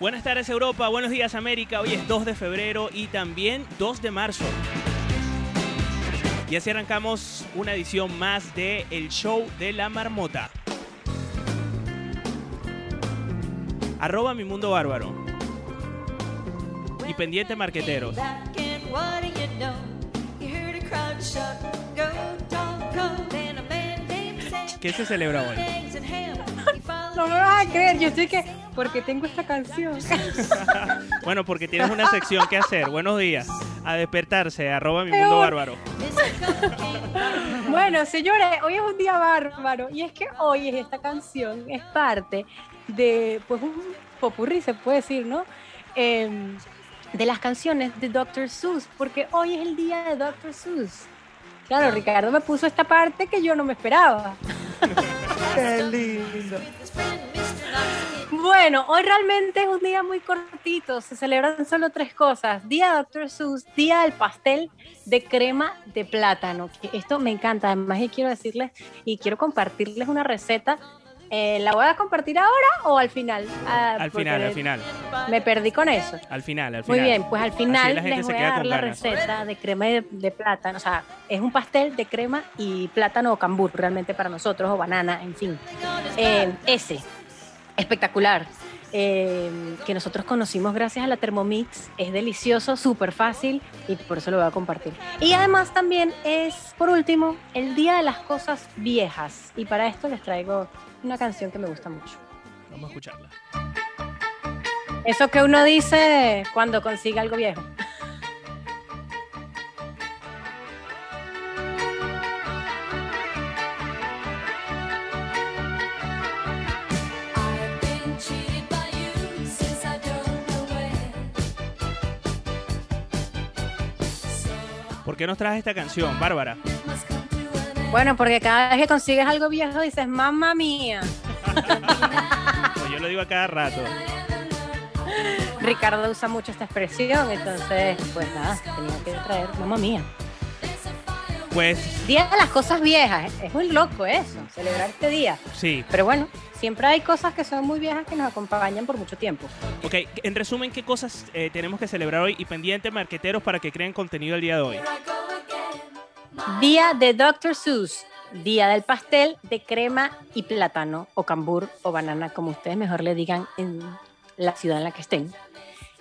Buenas tardes Europa, buenos días América. Hoy es 2 de febrero y también 2 de marzo. Y así arrancamos una edición más de El Show de la Marmota. Arroba mi mundo bárbaro. Y pendiente marqueteros. ¿Qué se celebra hoy? No me vas a creer, yo estoy que. Porque tengo esta canción. bueno, porque tienes una sección que hacer. Buenos días. A despertarse, arroba mi mundo bárbaro. bueno, señores, hoy es un día bárbaro. Y es que hoy esta canción es parte de pues un popurrí, se puede decir, ¿no? Em, de las canciones de Dr. Seuss, porque hoy es el día de Dr. Seuss. Claro, Ricardo me puso esta parte que yo no me esperaba. Qué lindo. Bueno, hoy realmente es un día muy cortito. Se celebran solo tres cosas: Día de Dr. Seuss, Día del pastel de crema de plátano. esto me encanta. Además, quiero decirles y quiero compartirles una receta eh, ¿La voy a compartir ahora o al final? Ah, al final, al final. Me perdí con eso. Al final, al final. Muy bien, pues al final les voy a dar la receta de crema de, plátano. O sea, es un pastel de crema y plátano o cambur realmente para nosotros, o banana, en fin. Eh, ese, espectacular. Eh, que nosotros conocimos gracias a la Thermomix. Es delicioso, súper fácil y por eso lo voy a compartir. Y además también es, por último, el Día de las Cosas Viejas. Y para esto les traigo una canción que me gusta mucho. Vamos a escucharla. Eso que uno dice cuando consigue algo viejo. ¿Por qué nos traes esta canción, Bárbara? Bueno, porque cada vez que consigues algo viejo dices, mamá mía. pues yo lo digo a cada rato. Ricardo usa mucho esta expresión, entonces, pues nada, tenía que traer mamá mía. Pues. Día de las cosas viejas, es muy loco eso, celebrar este día. Sí. Pero bueno, siempre hay cosas que son muy viejas que nos acompañan por mucho tiempo. Ok, en resumen, ¿qué cosas eh, tenemos que celebrar hoy y pendientes marqueteros para que creen contenido el día de hoy? Día de Dr. Seuss, día del pastel de crema y plátano, o cambur o banana, como ustedes mejor le digan en la ciudad en la que estén.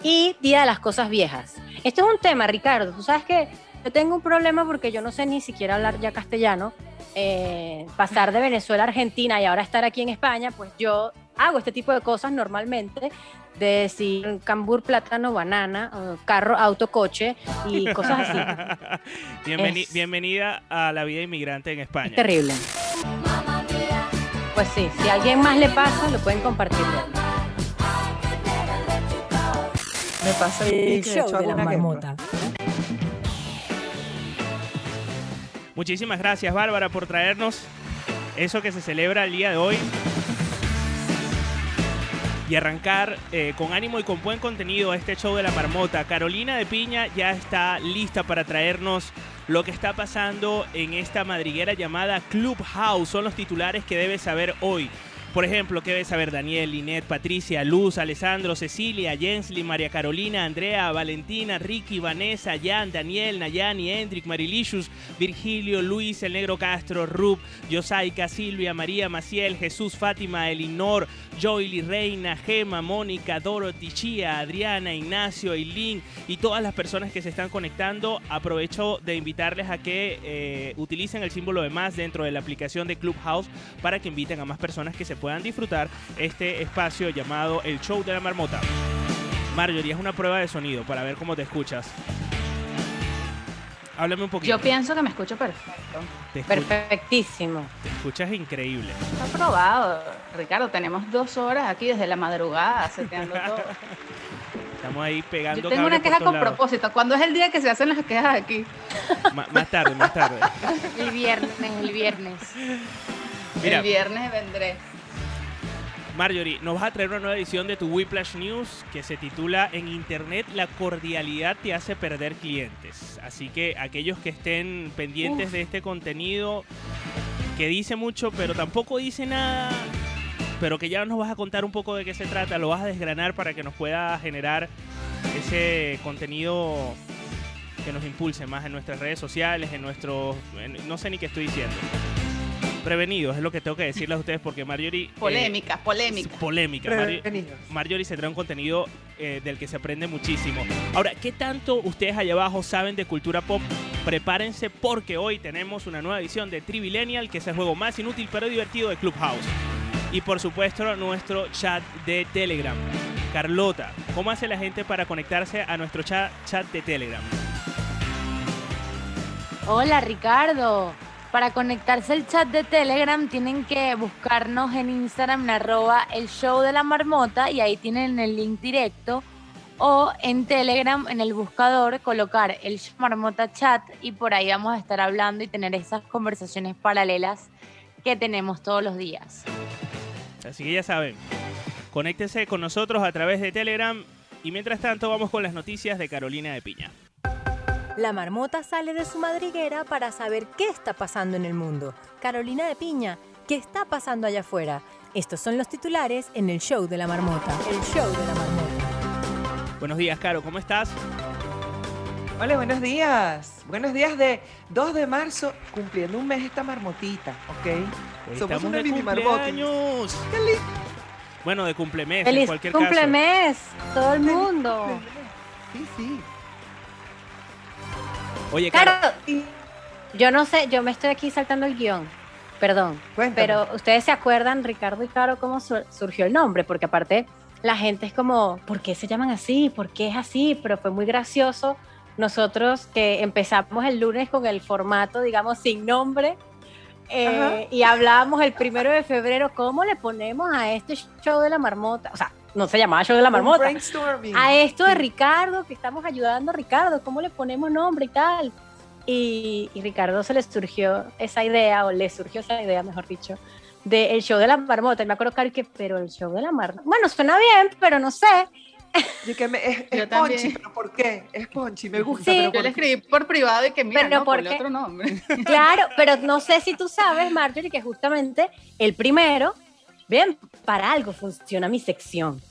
Y día de las cosas viejas. Esto es un tema, Ricardo. Tú sabes que yo tengo un problema porque yo no sé ni siquiera hablar ya castellano. Eh, pasar de Venezuela a Argentina y ahora estar aquí en España, pues yo hago este tipo de cosas normalmente, de decir cambur, plátano, banana, carro, auto, coche y cosas así. bienvenida a la vida inmigrante en España. terrible. Pues sí, si a alguien más le pasa, lo pueden compartir. Me pasa el show de la marmota. Muchísimas gracias, Bárbara, por traernos eso que se celebra el día de hoy y arrancar eh, con ánimo y con buen contenido este show de la marmota. Carolina de Piña ya está lista para traernos lo que está pasando en esta madriguera llamada Clubhouse. Son los titulares que debes saber hoy. Por ejemplo, ¿qué ves a ver? Daniel, Linet, Patricia, Luz, Alessandro, Cecilia, Jensly, María Carolina, Andrea, Valentina, Ricky, Vanessa, Jan, Daniel, Nayani, Hendrik, Marilicious, Virgilio, Luis, El Negro Castro, Rub, Yosaika, Silvia, María, Maciel, Jesús, Fátima, Elinor, Joyly, Reina, Gema, Mónica, Dorothy, Chía, Adriana, Ignacio, Eileen y todas las personas que se están conectando. Aprovecho de invitarles a que eh, utilicen el símbolo de más dentro de la aplicación de Clubhouse para que inviten a más personas que se puedan disfrutar este espacio llamado El Show de la Marmota. Marjorie, es una prueba de sonido para ver cómo te escuchas. Háblame un poquito. Yo pienso que me escucho perfecto. Te, Perfectísimo. te escuchas increíble. Está probado, Ricardo. Tenemos dos horas aquí desde la madrugada seteando todo. Estamos ahí pegando Yo tengo una queja con lados. propósito. ¿Cuándo es el día que se hacen las quejas aquí? Más tarde, más tarde. El viernes, el viernes. Mira. El viernes vendré. Marjorie, nos vas a traer una nueva edición de tu Whiplash News que se titula En Internet la cordialidad te hace perder clientes. Así que aquellos que estén pendientes de este contenido, que dice mucho pero tampoco dice nada, pero que ya nos vas a contar un poco de qué se trata, lo vas a desgranar para que nos pueda generar ese contenido que nos impulse más en nuestras redes sociales, en nuestros... en- no sé ni qué estoy diciendo. Prevenidos, es lo que tengo que decirles a ustedes porque Marjorie... eh, Polémica, polémica. Polémica. Marjorie, se trae un contenido eh, del que se aprende muchísimo. Ahora, ¿qué tanto ustedes allá abajo saben de cultura pop? Prepárense porque hoy tenemos una nueva edición de Trivillennial, que es el juego más inútil pero divertido de Clubhouse. Y por supuesto, nuestro chat de Telegram. Carlota, ¿cómo hace la gente para conectarse a nuestro chat, chat de Telegram? Hola Ricardo. Para conectarse al chat de Telegram tienen que buscarnos en Instagram en arroba el show de la marmota y ahí tienen el link directo. O en Telegram en el buscador colocar el show marmota chat y por ahí vamos a estar hablando y tener esas conversaciones paralelas que tenemos todos los días. Así que ya saben, conéctense con nosotros a través de Telegram. Y mientras tanto, vamos con las noticias de Carolina de Piña. La marmota sale de su madriguera para saber qué está pasando en el mundo. Carolina de Piña, ¿qué está pasando allá afuera? Estos son los titulares en el show de la marmota. El show de la marmota. Buenos días, Caro, ¿cómo estás? Hola, buenos días. Buenos días de 2 de marzo, cumpliendo un mes esta marmotita, ¿ok? Somos una de mini marmota. cumpleaños. Bueno, de cumplemes, en ¡Feliz cualquier cumplemes! Todo el mundo. Sí, sí. Oye, Claro, yo no sé, yo me estoy aquí saltando el guion. Perdón. Cuéntame. Pero ustedes se acuerdan, Ricardo y Caro, cómo sur- surgió el nombre, porque aparte la gente es como, ¿por qué se llaman así? ¿Por qué es así? Pero fue muy gracioso nosotros que empezamos el lunes con el formato, digamos, sin nombre. eh, y hablábamos el primero de febrero, ¿cómo le ponemos a este show de la marmota? O sea, no se llamaba show de la marmota. brainstorming. A esto de. Ricardo, que estamos ayudando a Ricardo, ¿cómo le ponemos nombre y tal? Y, y Ricardo se le surgió esa idea, o le surgió esa idea, mejor dicho, del show de la marmota. Y me acuerdo que, pero el show de la marmota. Bueno, suena bien, pero no sé. Y que me- es, Yo es también. Ponchi, pero ¿por qué? Es Ponchi, me gusta, Sí. pero Yo ¿por le escribí por privado y que mira, Pero no, ¿por ponle qué? otro nombre. Claro, pero no sé si tú sabes, Marjorie, que justamente el primero, bien, para algo funciona mi sección.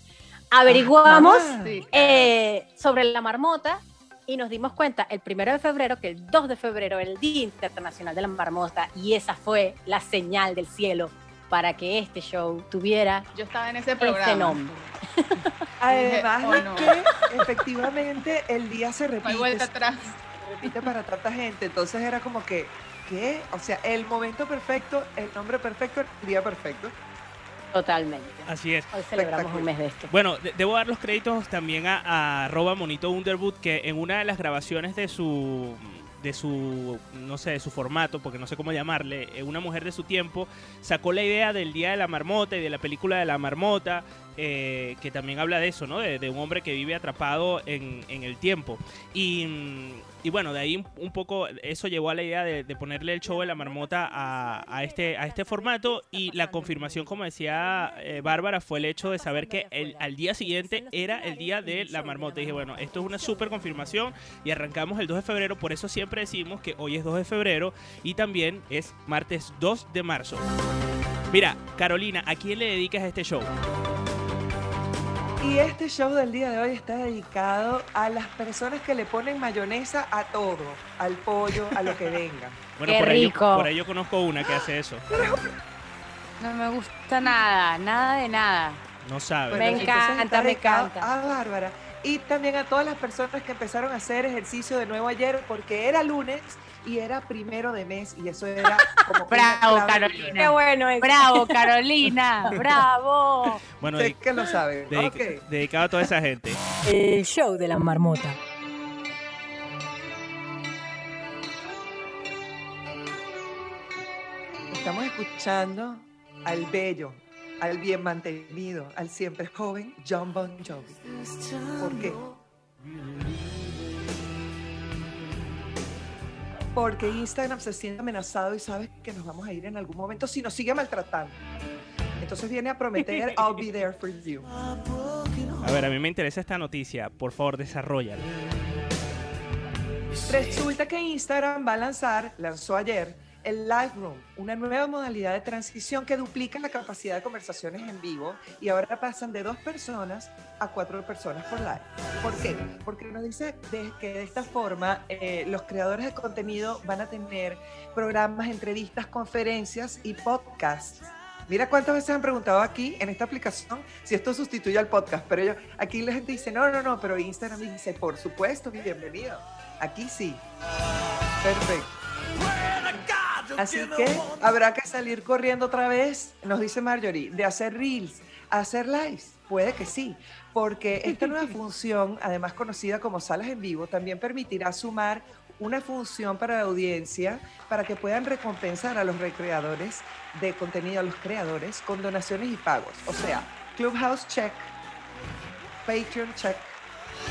Averiguamos Ah, Sí, eh, sobre la marmota y nos dimos cuenta el primero de febrero que el 2 de febrero era el Día Internacional de la Marmota y esa fue la señal del cielo para que este show tuviera Yo estaba en ese programa. ese nombre. Además oh, no. que efectivamente el día se No repite, vuelta se atrás. repite para tanta gente, entonces era como que, ¿qué? O sea, el momento perfecto, el nombre perfecto, el día perfecto. Totalmente. así es. Hoy celebramos un mes de esto. Bueno, de- debo dar los créditos también a, a arroba Monito Underwood, que en una de las grabaciones de su de su no sé de su formato porque no sé cómo llamarle eh, una mujer de su tiempo sacó la idea del día de la marmota y de la película de la marmota eh, que también habla de eso no de, de un hombre que vive atrapado en, en el tiempo y, mm, y bueno de ahí un- poco eso llevó a la idea de, ponerle el show de la marmota a, a este a este formato y la confirmación como decía eh, Bárbara fue el hecho de saber que el, al día siguiente era el día de la marmota. Y dije bueno esto es una súper confirmación y arrancamos el 2 de febrero. Por eso siempre decimos que hoy es 2 de febrero y también es martes 2 de marzo. Mira, Carolina, ¿a quién le dedicas este show? Y este show del día de hoy está dedicado a las personas que le ponen mayonesa a todo, al pollo, a lo que venga. Bueno, Qué por ahí, yo- rico. por ahí yo conozco una que hace eso. No me gusta nada, nada de nada. No sabe. Me encanta, me encanta. A Bárbara. Y también a todas las personas que empezaron a hacer ejercicio de nuevo ayer, porque era lunes y era primero de mes, y eso era como Bravo. Carolina. Qué bueno. Bravo, Carolina. Bravo. Bueno, Sé de- que lo saben. Ok. dedicado a toda esa gente. El show de la marmota. Estamos escuchando al bello, al bien mantenido, al siempre joven John Bon Jovi. ¿Por qué? Porque Instagram se siente amenazado y sabe que nos vamos a ir en algún momento si nos sigue maltratando. Entonces viene a prometer I'll be there for you. A ver, a mí me interesa esta noticia. Por favor, desarrollala. Resulta que Instagram va a lanzar, lanzó ayer, el Live Room, una nueva modalidad de transición que duplica la capacidad de conversaciones en vivo y ahora pasan de dos personas a cuatro personas por live. ¿Por qué? Porque nos dice que de esta forma eh, los creadores de contenido van a tener programas, entrevistas, conferencias y podcasts. Mira cuántas veces han preguntado aquí en esta aplicación si esto sustituye al podcast, pero yo, aquí la gente dice, no, no, no, pero Instagram dice, por supuesto, bienvenido. Aquí sí. Perfecto. Así que habrá que salir corriendo otra vez, nos dice Marjorie, de hacer reels a hacer lives. Puede que sí, porque esta nueva función, además conocida como salas en vivo, también permitirá sumar una función para la audiencia para que puedan recompensar a los recreadores de contenido, a los creadores, con donaciones y pagos. O sea, Clubhouse check, Patreon check,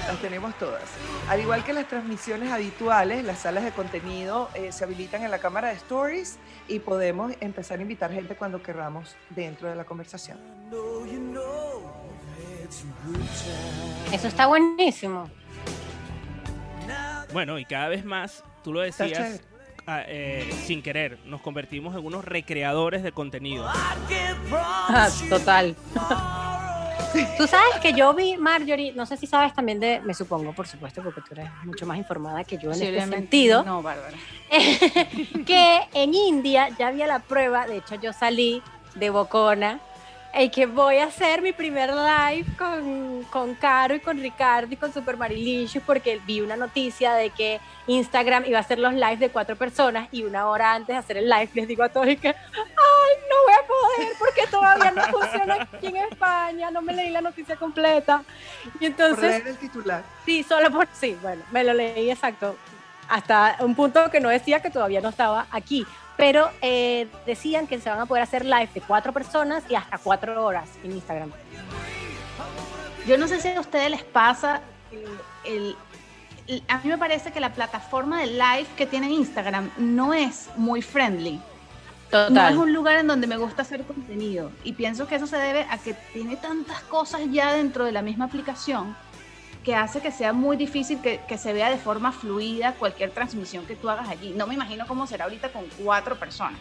las tenemos todas. Al igual que las transmisiones habituales, las salas de contenido eh, se habilitan en la cámara de Stories y podemos empezar a invitar gente cuando querramos dentro de la conversación. Eso está buenísimo. Bueno, y cada vez más, tú lo decías chévere. ah, eh, sin querer, nos convertimos en unos recreadores de contenido. Ah, Total. Tú sabes que yo vi, Marjorie, no sé si sabes también de, me supongo, por supuesto, porque tú eres mucho más informada que yo en este sentido, No, Bárbara. que en India ya había la prueba, de hecho yo salí de Bocona, y que voy a hacer mi primer live con, con Caro y con Ricardo y con Super Marilicious porque vi una noticia de que Instagram iba a hacer los lives de cuatro personas y una hora antes de hacer el live les digo a todos y que, ay, no voy a poder porque todavía no funciona aquí en España, no me leí la noticia completa. Y Por entonces... leer el titular. Sí, solo por sí, bueno, me lo leí exacto. Hasta un punto que no decía que todavía no estaba aquí. Pero eh, decían que se van a poder hacer live de cuatro personas y hasta cuatro horas en Instagram. Yo no sé si a ustedes les pasa, el, el- a mí me parece que la plataforma de live que tiene Instagram no es muy friendly. No es un lugar en donde me gusta hacer contenido. Y pienso que eso se debe a que tiene tantas cosas ya dentro de la misma aplicación que hace que sea muy difícil que, que se vea de forma fluida cualquier transmisión que tú hagas allí. No me imagino cómo será ahorita con cuatro personas.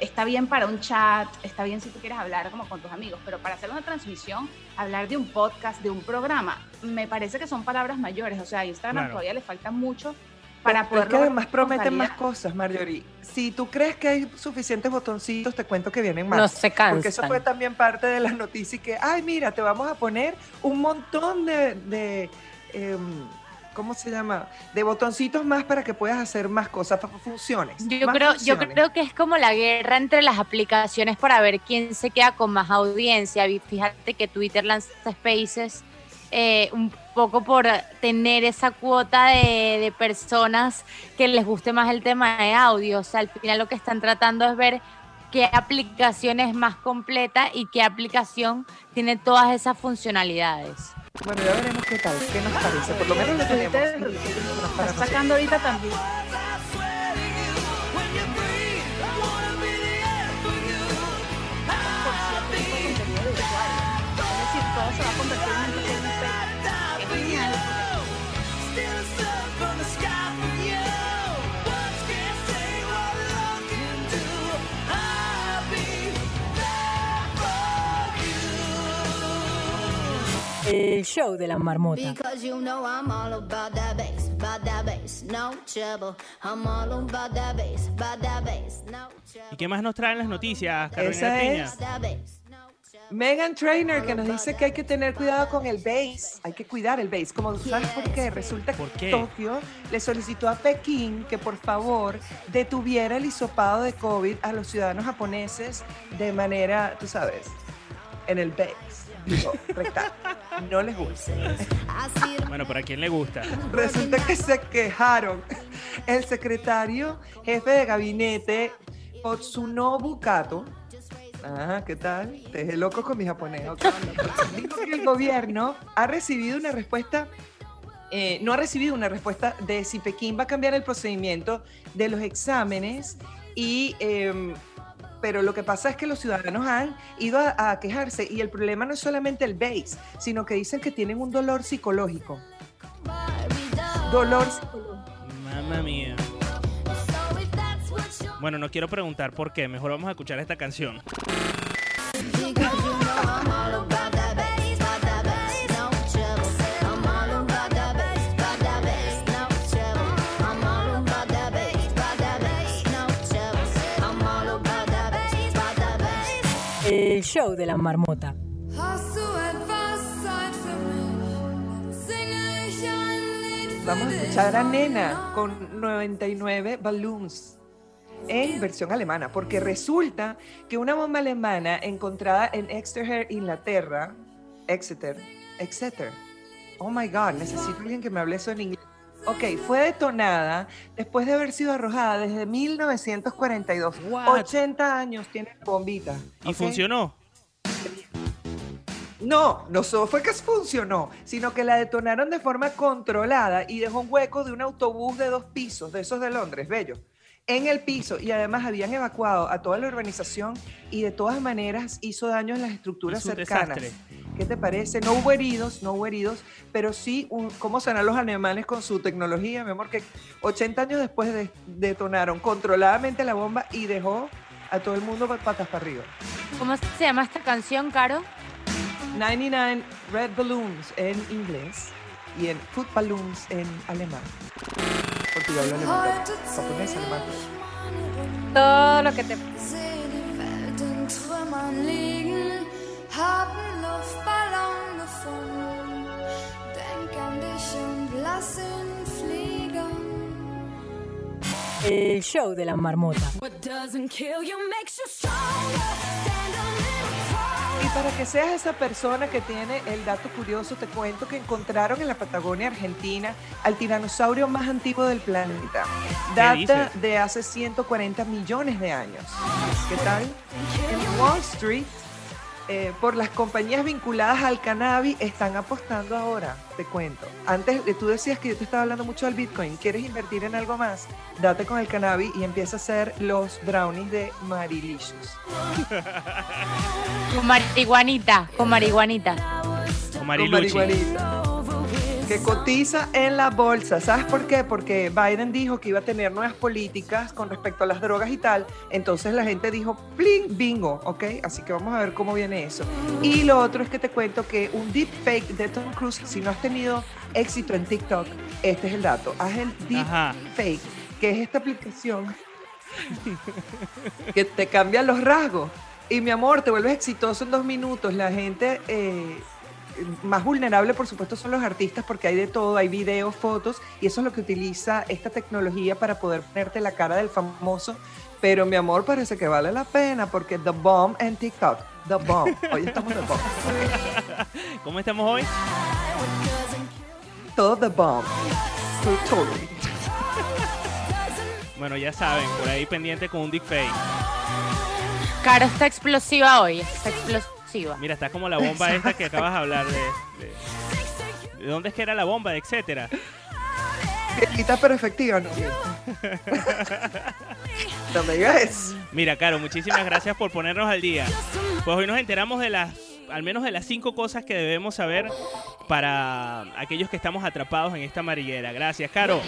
Está bien para un chat, está bien si tú quieres hablar como con tus amigos, pero para hacer una transmisión, hablar de un podcast, de un programa, me parece que son palabras mayores. O sea, a Instagram Claro. todavía le falta mucho para Pero poder es que además prometen más cosas, Marjorie. Si tú crees que hay suficientes botoncitos, te cuento que vienen más. No se Porque eso cansan. fue también parte de las noticias y que, ay, mira, te vamos a poner un montón de, de, em, ¿cómo se llama? De botoncitos más para que puedas hacer más cosas, funciones. Yo más creo, yo creo que es como la guerra entre las aplicaciones para ver quién se queda con más audiencia. Fíjate que Twitter lanza Spaces eh, un poco por tener esa cuota de, de personas que les guste más el tema de audio. O sea, al final lo que están tratando es ver qué aplicación es más completa y qué aplicación tiene todas esas funcionalidades. Bueno, ya veremos qué tal, qué nos parece. Por lo menos lo tenemos. Está sacando ahorita también. Es decir, todo se va a convertir El show de la marmota. Because you know I'm all about that bass, about that bass, no trouble. I'm all about that bass, about that bass, no trouble. ¿Y qué más nos traen las noticias, Carolina Esa es-. Megan Trainer que nos dice que hay que tener cuidado con el bass, hay que cuidar el bass. Como sabes por qué, resulta ¿Por que? Tokio le solicitó a Pekín que por favor detuviera el hisopado de COVID a los ciudadanos japoneses de manera, tú sabes, en el bass. Digo, rectal. No les gusta. Bueno, ¿para quién le gusta? Resulta que se quejaron. El secretario jefe de gabinete, Otsunobu Kato, Ajá, ¿qué tal? Te dejé loco con mi japonés. ok. Dijo que el gobierno ha recibido una respuesta, eh, no ha recibido una respuesta de si Pekín va a cambiar el procedimiento de los exámenes y... em, pero lo que pasa es que los ciudadanos han ido a, quejarse y el problema no es solamente el base, sino que dicen que tienen un dolor psicológico. Dolor psicológico. Mamma mía. Bueno, no quiero preguntar por qué. Mejor vamos a escuchar esta canción. El show de la marmota. Vamos a escuchar a Nena con 99 Balloons en versión alemana, porque resulta que una bomba alemana encontrada en Exeter, Inglaterra, Exeter, Exeter, oh my god, necesito alguien que me hable eso en inglés. Ok, fue detonada después de haber sido arrojada desde 1942. What? 80 años tiene bombita. ¿Y funcionó? No, no solo fue que funcionó, sino que la detonaron de forma controlada y dejó un hueco de un autobús de dos pisos, de esos de Londres, bello, en el piso y además habían evacuado a toda la urbanización y de todas maneras hizo daño en las estructuras cercanas. desastre. ¿Qué te parece? No hubo heridos, no hubo heridos, pero sí, un- ¿cómo serán los alemanes con su tecnología, mi amor? Que 80 años después de- detonaron controladamente la bomba y dejó a todo el mundo patas para arriba. ¿Cómo se llama esta canción, Caro? 99 Red Balloons en inglés y en Foot Balloons en alemán. Porque yo hablo alemán. Japonés, alemán. Todo lo que te... El show de la marmota. Para que seas esa persona que tiene el dato curioso, te cuento que encontraron en la Patagonia Argentina al tiranosaurio más antiguo del planeta. Data de hace 140 millones de años. ¿Qué tal? En Wall Street, eh, por las compañías vinculadas al cannabis, están apostando ahora, te cuento. Antes eh, tú decías que yo te estaba hablando mucho del Bitcoin. ¿Quieres invertir en algo más? Date con el cannabis y empieza a hacer los brownies de Marilicious. Con marihuanita, con marihuanita. Con con marihuanita. Que cotiza en la bolsa. ¿Sabes por qué? Porque Biden dijo que iba a tener nuevas políticas con respecto a las drogas y tal. Entonces la gente dijo, ¡pling! Bingo, ¿ok? Así que vamos a ver cómo viene eso. Y lo otro es que te cuento que un deepfake de Tom Cruise, si no has tenido éxito en TikTok, este es el dato. Haz el deepfake, que es esta aplicación que te cambia los rasgos. Y mi amor, te vuelves exitoso en dos minutos. La gente eh, más vulnerable, por supuesto, son los artistas porque hay de todo, hay videos, fotos, y eso es lo que utiliza esta tecnología para poder ponerte la cara del famoso. Pero mi amor, parece que vale la pena porque The Bomb en TikTok. The Bomb. Hoy estamos The Bomb. ¿Cómo estamos hoy? Todo The Bomb. Totally. Bueno, ya saben, por ahí pendiente con un deepfake. Caro está explosiva hoy, está explosiva. Mira, está como la bomba esta que acabas de hablar de, de- ¿de dónde es que era la bomba? Etcétera. Viejita pero efectiva, ¿no? No me digas eso. Mira, Caro, muchísimas gracias por ponernos al día. Pues hoy nos enteramos de las, al menos de las cinco cosas que debemos saber para aquellos que estamos atrapados en esta amarillera. Gracias, Caro.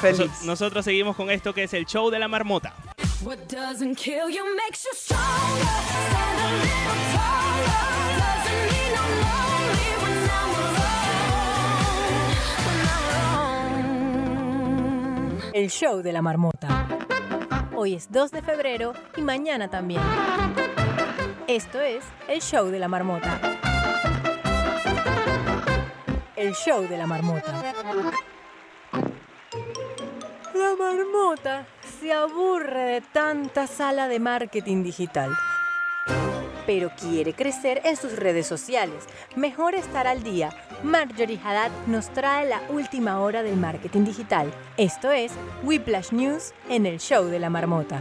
Feliz. Nos- nosotros seguimos con esto que es el show de la marmota. What doesn't kill you makes you stronger. Stand a little taller. Doesn't mean when I'm lonely, when I'm alone, when I'm alone. El show de la marmota. Hoy es 2 de febrero y mañana también. Esto es el show de la marmota. El show de la marmota. La marmota se aburre de tanta sala de marketing digital. Pero quiere crecer en sus redes sociales. Mejor estar al día. Marjorie Haddad nos trae la última hora del marketing digital. Esto es Whiplash News en el show de la marmota.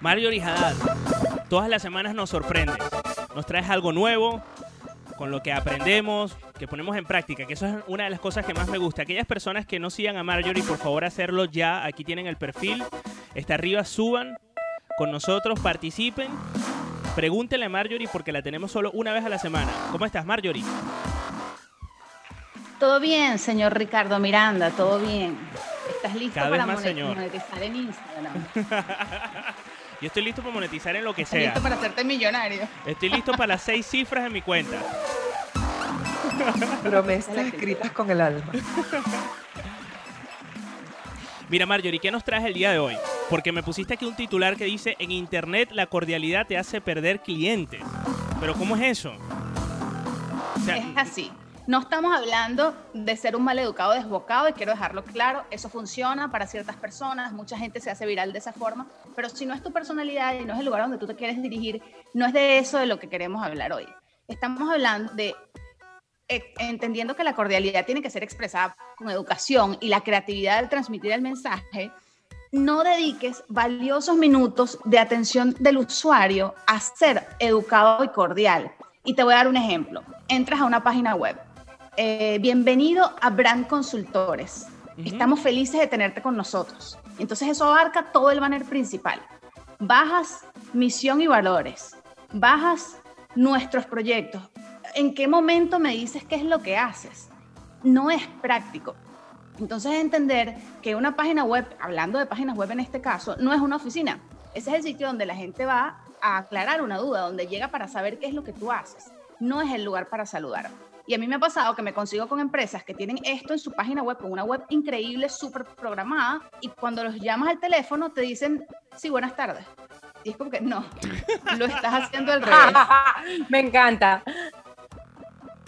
Marjorie Haddad, todas las semanas nos sorprendes. Nos traes algo nuevo, con lo que aprendemos, que ponemos en práctica, que eso es una de las cosas que más me gusta. Aquellas personas que no sigan a Marjorie, por favor hacerlo ya. Aquí tienen el perfil, está arriba, suban con nosotros, participen. Pregúntenle a Marjorie porque la tenemos solo una vez a la semana. ¿Cómo estás, Marjorie? Todo bien, señor Ricardo Miranda, todo bien. ¿Estás listo Cada vez para monetizar en Instagram? Yo estoy listo para monetizar en lo que ¿Estás sea. listo para hacerte millonario? Estoy listo para las seis cifras en mi cuenta. Promesas escritas con el alma. Mira, Marjorie, ¿qué nos traes el día de hoy? Porque me pusiste aquí un titular que dice, en Internet la cordialidad te hace perder clientes. Pero ¿cómo es eso? O sea, Es así. No estamos hablando de ser un maleducado desbocado y quiero dejarlo claro, eso funciona para ciertas personas, mucha gente se hace viral de esa forma, pero si no es tu personalidad y no es el lugar donde tú te quieres dirigir, no es de eso de lo que queremos hablar hoy. Estamos hablando de eh, entendiendo que la cordialidad tiene que ser expresada con educación y la creatividad al transmitir el mensaje, no dediques valiosos minutos de atención del usuario a ser educado y cordial. Y te voy a dar un ejemplo. Entras a una página web. Eh, bienvenido a Brand Consultores. Estamos felices de tenerte con nosotros. Entonces eso abarca todo el banner principal. Bajas misión y valores. Bajas nuestros proyectos. ¿En qué momento me dices qué es lo que haces? No es práctico. Entonces entender que una página web, hablando de páginas web en este caso, no es una oficina. Ese es el sitio donde la gente va a aclarar una duda, donde llega para saber qué es lo que tú haces. No es el lugar para saludar. Y a mí me ha pasado que me consigo con empresas que tienen esto en su página web, con una web increíble, súper programada, y cuando los llamas al teléfono te dicen, sí, buenas tardes. Y es como que no, lo estás haciendo al revés. Me encanta.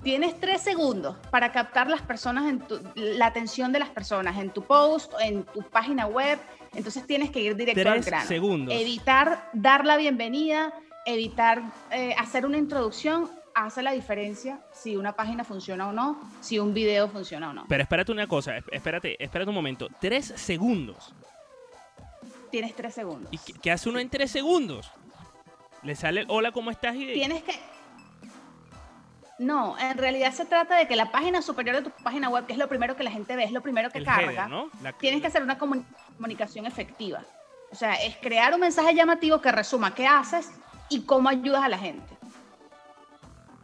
Tienes tres segundos para captar las personas en tu, la atención de las personas en tu post, en tu página web. Entonces tienes que ir directo al Tres grano. segundos. Evitar dar la bienvenida, evitar eh, hacer una introducción, hace la diferencia si una página funciona o no, si un video funciona o no. pero espérate una cosa, esp- espérate, espérate un momento. Tres segundos. Tienes tres segundos. ¿Y qué, qué hace uno en tres segundos? Le sale el hola, ¿cómo estás? Y Tienes que... No, en realidad se trata de que la página superior de tu página web, que es lo primero que la gente ve, es lo primero que el carga. header, ¿no? La- tienes que hacer una comuni- comunicación efectiva. O sea, es crear un mensaje llamativo que resuma qué haces y cómo ayudas a la gente.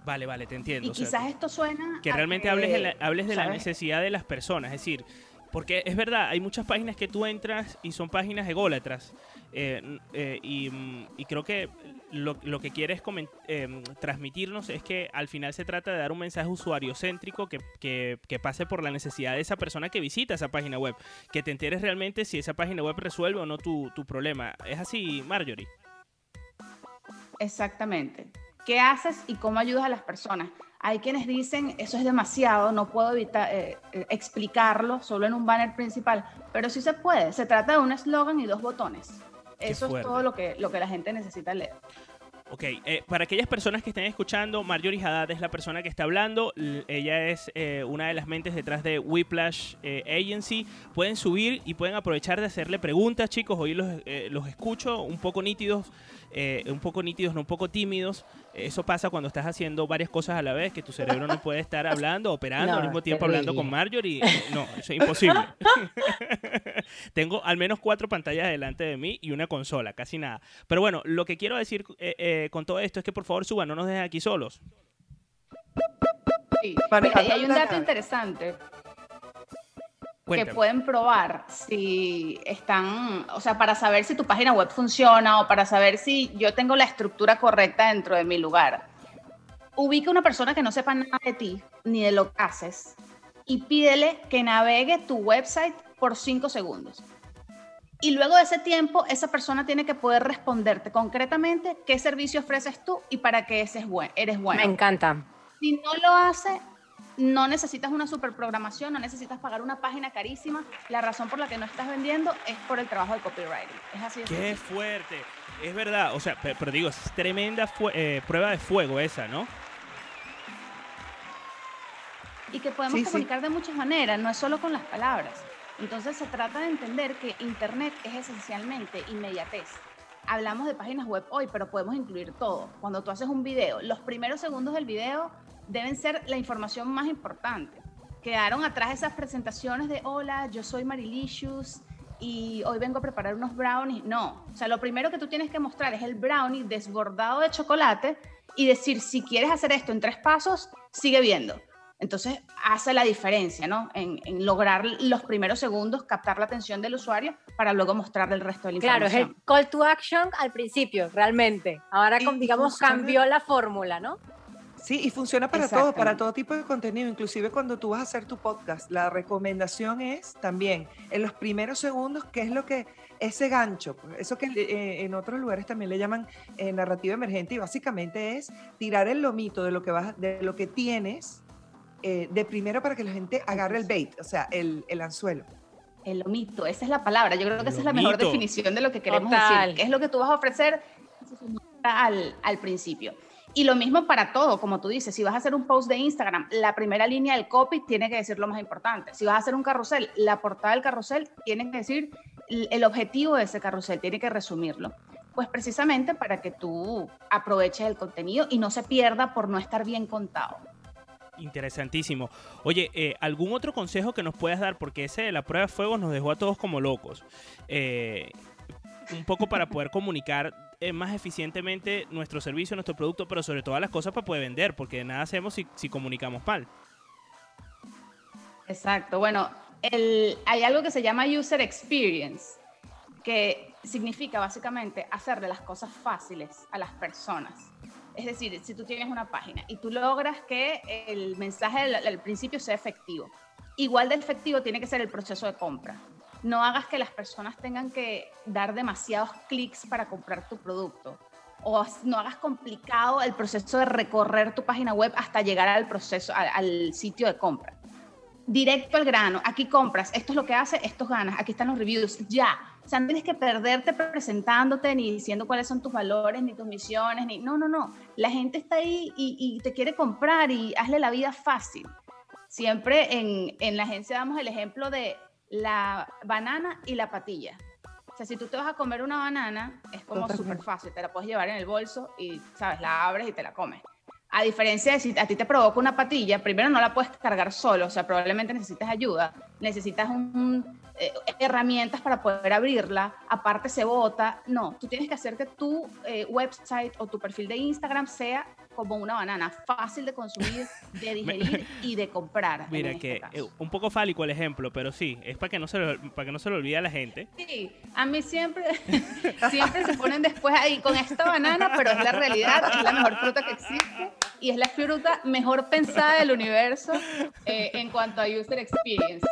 Vale, vale, te entiendo. Y o sea, quizás esto suena... que realmente que, hables de la, hables de la necesidad de las personas. Es decir, porque es verdad, hay muchas páginas que tú entras y son páginas ególatras. eh, eh, y, mm, y creo que lo, lo que quieres eh, transmitirnos es que al final se trata de dar un mensaje usuario céntrico que, que- que pase por la necesidad de esa persona que visita esa página web. Que te enteres realmente si esa página web resuelve o no tu, tu problema. ¿Es así, Marjorie? Exactamente. ¿Qué haces y cómo ayudas a las personas? Hay quienes dicen, eso es demasiado, no puedo evitar eh, eh, explicarlo solo en un banner principal, pero sí se puede. Se trata de un eslogan y dos botones. Qué Eso fuerte. es todo lo que, lo que la gente necesita leer. Ok, eh, para aquellas personas que estén escuchando, Marjorie Haddad es la persona que está hablando. L- Ella es eh, una de las mentes detrás de Whiplash eh, Agency. Pueden subir y pueden aprovechar de hacerle preguntas, chicos. Hoy los, eh, los escucho un poco nítidos, eh, un poco nítidos, no un poco tímidos. Eso pasa cuando estás haciendo varias cosas a la vez, que tu cerebro no puede estar hablando, operando No, al mismo tiempo hablando con Marjorie. Eh, No, eso es imposible. Tengo al menos cuatro pantallas delante de mí y una consola, casi nada. Pero bueno, lo que quiero decir eh, eh, con todo esto es que por favor suban, no nos dejen aquí solos. Sí. Para Mira, y hay un dato interesante. Cuéntame. que pueden probar si están, o sea, para saber si tu página web funciona o para saber si yo tengo la estructura correcta dentro de mi lugar. Ubica una persona que no sepa nada de ti ni de lo que haces y pídele que navegue tu website por cinco segundos. Y luego de ese tiempo, esa persona tiene que poder responderte concretamente qué servicio ofreces tú y para qué ese es buen- eres bueno. Me encanta. Si no lo hace, no necesitas una superprogramación, no necesitas pagar una página carísima. La razón por la que no estás vendiendo es por el trabajo de copywriting. Es así de Qué sencillo. fuerte. Es verdad, o sea, pe- pero, digo, es tremenda eh, prueba de fuego esa, ¿no? Y que podemos Sí, sí. comunicar de muchas maneras, no es solo con las palabras. Entonces se trata de entender que Internet es esencialmente inmediatez. Hablamos de páginas web hoy, pero podemos incluir todo. Cuando tú haces un video, los primeros segundos del video deben ser la información más importante. Quedaron atrás esas presentaciones de hola, yo soy Marilicious y hoy vengo a preparar unos brownies. No, o sea, lo primero que tú tienes que mostrar es el brownie desbordado de chocolate y decir, si quieres hacer esto en tres pasos, sigue viendo. Entonces hace la diferencia, ¿no? En, en lograr los primeros segundos, captar la atención del usuario para luego mostrarle el resto de la Claro, es información. el call to action al principio, realmente. Ahora, digamos, cambió la fórmula, ¿no? Sí, y funciona para todo, para todo tipo de contenido, inclusive cuando tú vas a hacer tu podcast. La recomendación es también en los primeros segundos, qué es lo que, ese gancho, pues, eso que eh, en otros lugares también le llaman eh, narrativa emergente y básicamente es tirar el lomito de lo que vas, de lo que tienes eh, de primero para que la gente agarre el bait, o sea, el, el anzuelo. El lomito, esa es la palabra. Yo creo que esa es la mejor definición de lo que queremos Total. decir. ¿Qué es lo que tú vas a ofrecer? Al principio. Y lo mismo para todo, como tú dices, si vas a hacer un post de Instagram, la primera línea del copy tiene que decir lo más importante. Si vas a hacer un carrusel, la portada del carrusel tiene que decir el objetivo de ese carrusel, tiene que resumirlo. Pues precisamente para que tú aproveches el contenido y no se pierda por no estar bien contado. Interesantísimo. Oye, eh, ¿algún otro consejo que nos puedas dar? Porque ese de la prueba de fuego nos dejó a todos como locos. Eh, un poco para poder comunicar eh, más eficientemente nuestro servicio, nuestro producto, pero sobre todas las cosas para poder vender, porque de nada hacemos si, si comunicamos mal. Exacto. Bueno, el- hay algo que se llama user experience, que significa básicamente hacerle las cosas fáciles a las personas. Es decir, si tú tienes una página y tú logras que el mensaje al principio sea efectivo, igual de efectivo tiene que ser el proceso de compra. No hagas que las personas tengan que dar demasiados clics para comprar tu producto. O no hagas complicado el proceso de recorrer tu página web hasta llegar al proceso, al- al sitio de compra directo al grano. Aquí compras, esto es lo que hace, esto ganas, aquí están los reviews, ya. O sea, no tienes que perderte presentándote ni diciendo cuáles son tus valores, ni tus misiones, ni... No, no, no. La gente está ahí y, y te quiere comprar y hazle la vida fácil. Siempre en, en la agencia damos el ejemplo de la banana y la patilla. O sea, si tú te vas a comer una banana, es como súper fácil. Te la puedes llevar en el bolso y, ¿sabes? La abres y te la comes. A diferencia de si a ti te provoca una patilla, primero no la puedes cargar solo, o sea, probablemente necesitas ayuda, necesitas un, eh, herramientas para poder abrirla, aparte se bota. No, tú tienes que hacer que tu eh, website o tu perfil de Instagram sea como una banana, fácil de consumir, de digerir y de comprar. Mira en que este eh, caso. un poco fálico el ejemplo, pero sí, es para que no se lo, para que no se lo olvide a la gente. Sí, a mí siempre, siempre se ponen después ahí con esta banana, pero es la realidad, es la mejor fruta que existe y es la fruta mejor pensada del universo eh, en cuanto a user experience.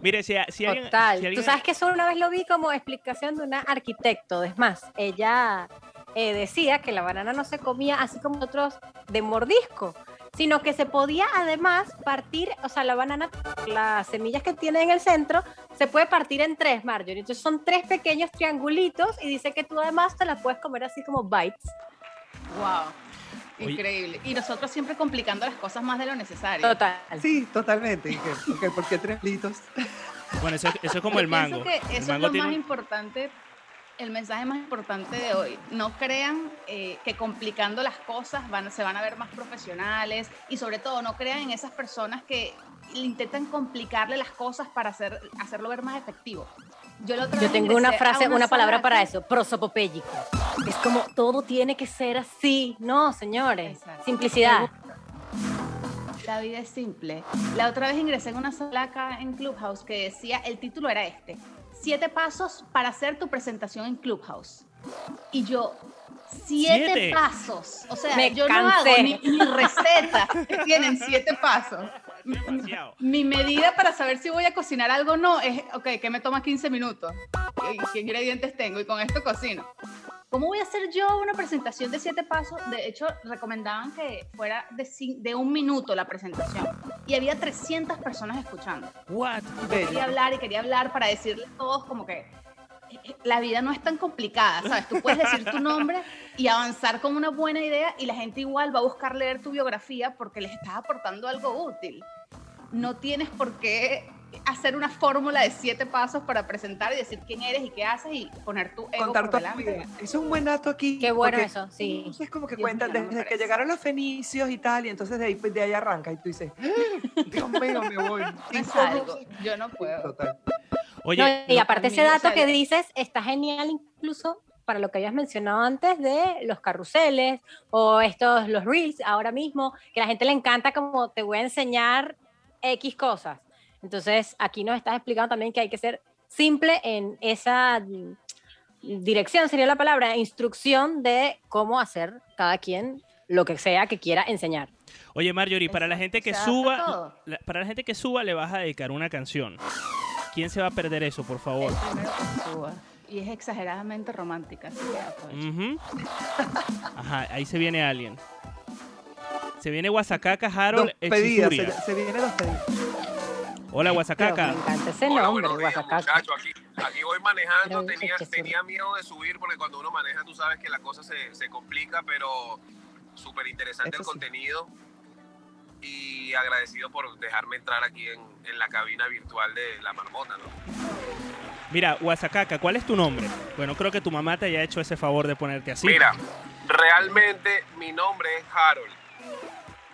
Mire, si, si alguien, Total. si alguien- Tú sabes que eso una vez lo vi como explicación de una arquitecto. Es más, ella eh, decía que la banana no se comía así como otros de mordisco, sino que se podía además partir, o sea, la banana, las semillas que tiene en el centro, se puede partir en tres, Marjorie. Entonces son tres pequeños triangulitos y dice que tú además te las puedes comer así como bites. Wow. Increíble. Y nosotros siempre complicando las cosas más de lo necesario. Total. Sí, totalmente. ¿Y qué? ¿Por qué? ¿Por qué tres litos? Bueno, eso, eso es como el mango. Que El eso es mango lo tiene más un- importante, el mensaje más importante de hoy. No crean eh, que complicando las cosas van, se van a ver más profesionales y sobre todo no crean en esas personas que intentan complicarle las cosas para hacer, hacerlo ver más efectivo. Yo, tengo una frase, una palabra para eso, prosopopéyico. Es como todo tiene que ser así. No, señores. Exacto. Simplicidad. La vida es simple. La otra vez ingresé en una sala acá en Clubhouse que decía, el título era este, siete pasos para hacer tu presentación en Clubhouse. Y yo, siete, ¿Siete? pasos. O sea, Me yo cansé. no hago ni, ni recetas que tienen siete pasos. Demasiado. Mi medida para saber si voy a cocinar algo o no es, ok, que me toma 15 minutos? ¿Qué, qué ingredientes tengo? Y con esto cocino. ¿Cómo voy a hacer yo una presentación de siete pasos? De hecho, recomendaban que fuera de, de un minuto la presentación. Y había 300 personas escuchando. What? Quería hablar y quería hablar para decirle a todos como que eh, la vida no es tan complicada, ¿sabes? Tú puedes decir tu nombre y avanzar con una buena idea y la gente igual va a buscar leer tu biografía porque les estás aportando algo útil. No tienes por qué hacer una fórmula de siete pasos para presentar y decir quién eres y qué haces y poner tu ego Contar por tu vida. Eso es un buen dato aquí. Qué bueno eso, sí. Es como que Dios cuentan mío, desde que parece. llegaron los fenicios y tal, y entonces de ahí, de ahí arranca y tú dices, "Ah, Dios mío, me voy. No Y es todo- algo, yo no puedo. Total. Oye, No, y aparte ese dato que dices está genial incluso para lo que habías mencionado antes de los carruseles o estos, los reels ahora mismo, que a la gente le encanta como te voy a enseñar X cosas. Entonces aquí nos estás explicando también que hay que ser simple en esa mm, dirección, sería la palabra, instrucción de cómo hacer cada quien lo que sea que quiera enseñar. Oye, Marjorie, para la gente que suba, la- para la gente que suba le vas a dedicar una canción. ¿Quién se va a perder eso, por favor? Que suba. Y es exageradamente romántica, así que. Ujú. Ajá, ahí se viene alguien. Se viene Guasacaca Harold Dos pedidas, se, se vienen dos pedidas. Hola, Guasacaca. me encanta ese Hola, nombre, días, Guasacaca. muchachos. Aquí, aquí voy manejando. Pero Tenía, es que sí. tenía miedo de subir porque cuando uno maneja tú sabes que la cosa se, se complica, pero súper interesante el sí. contenido y agradecido por dejarme entrar aquí en, en la cabina virtual de La Marmota, ¿no? Mira, Guasacaca, ¿cuál es tu nombre? Bueno, creo que tu mamá te haya hecho ese favor de ponerte así. Mira, realmente mi nombre es Harold.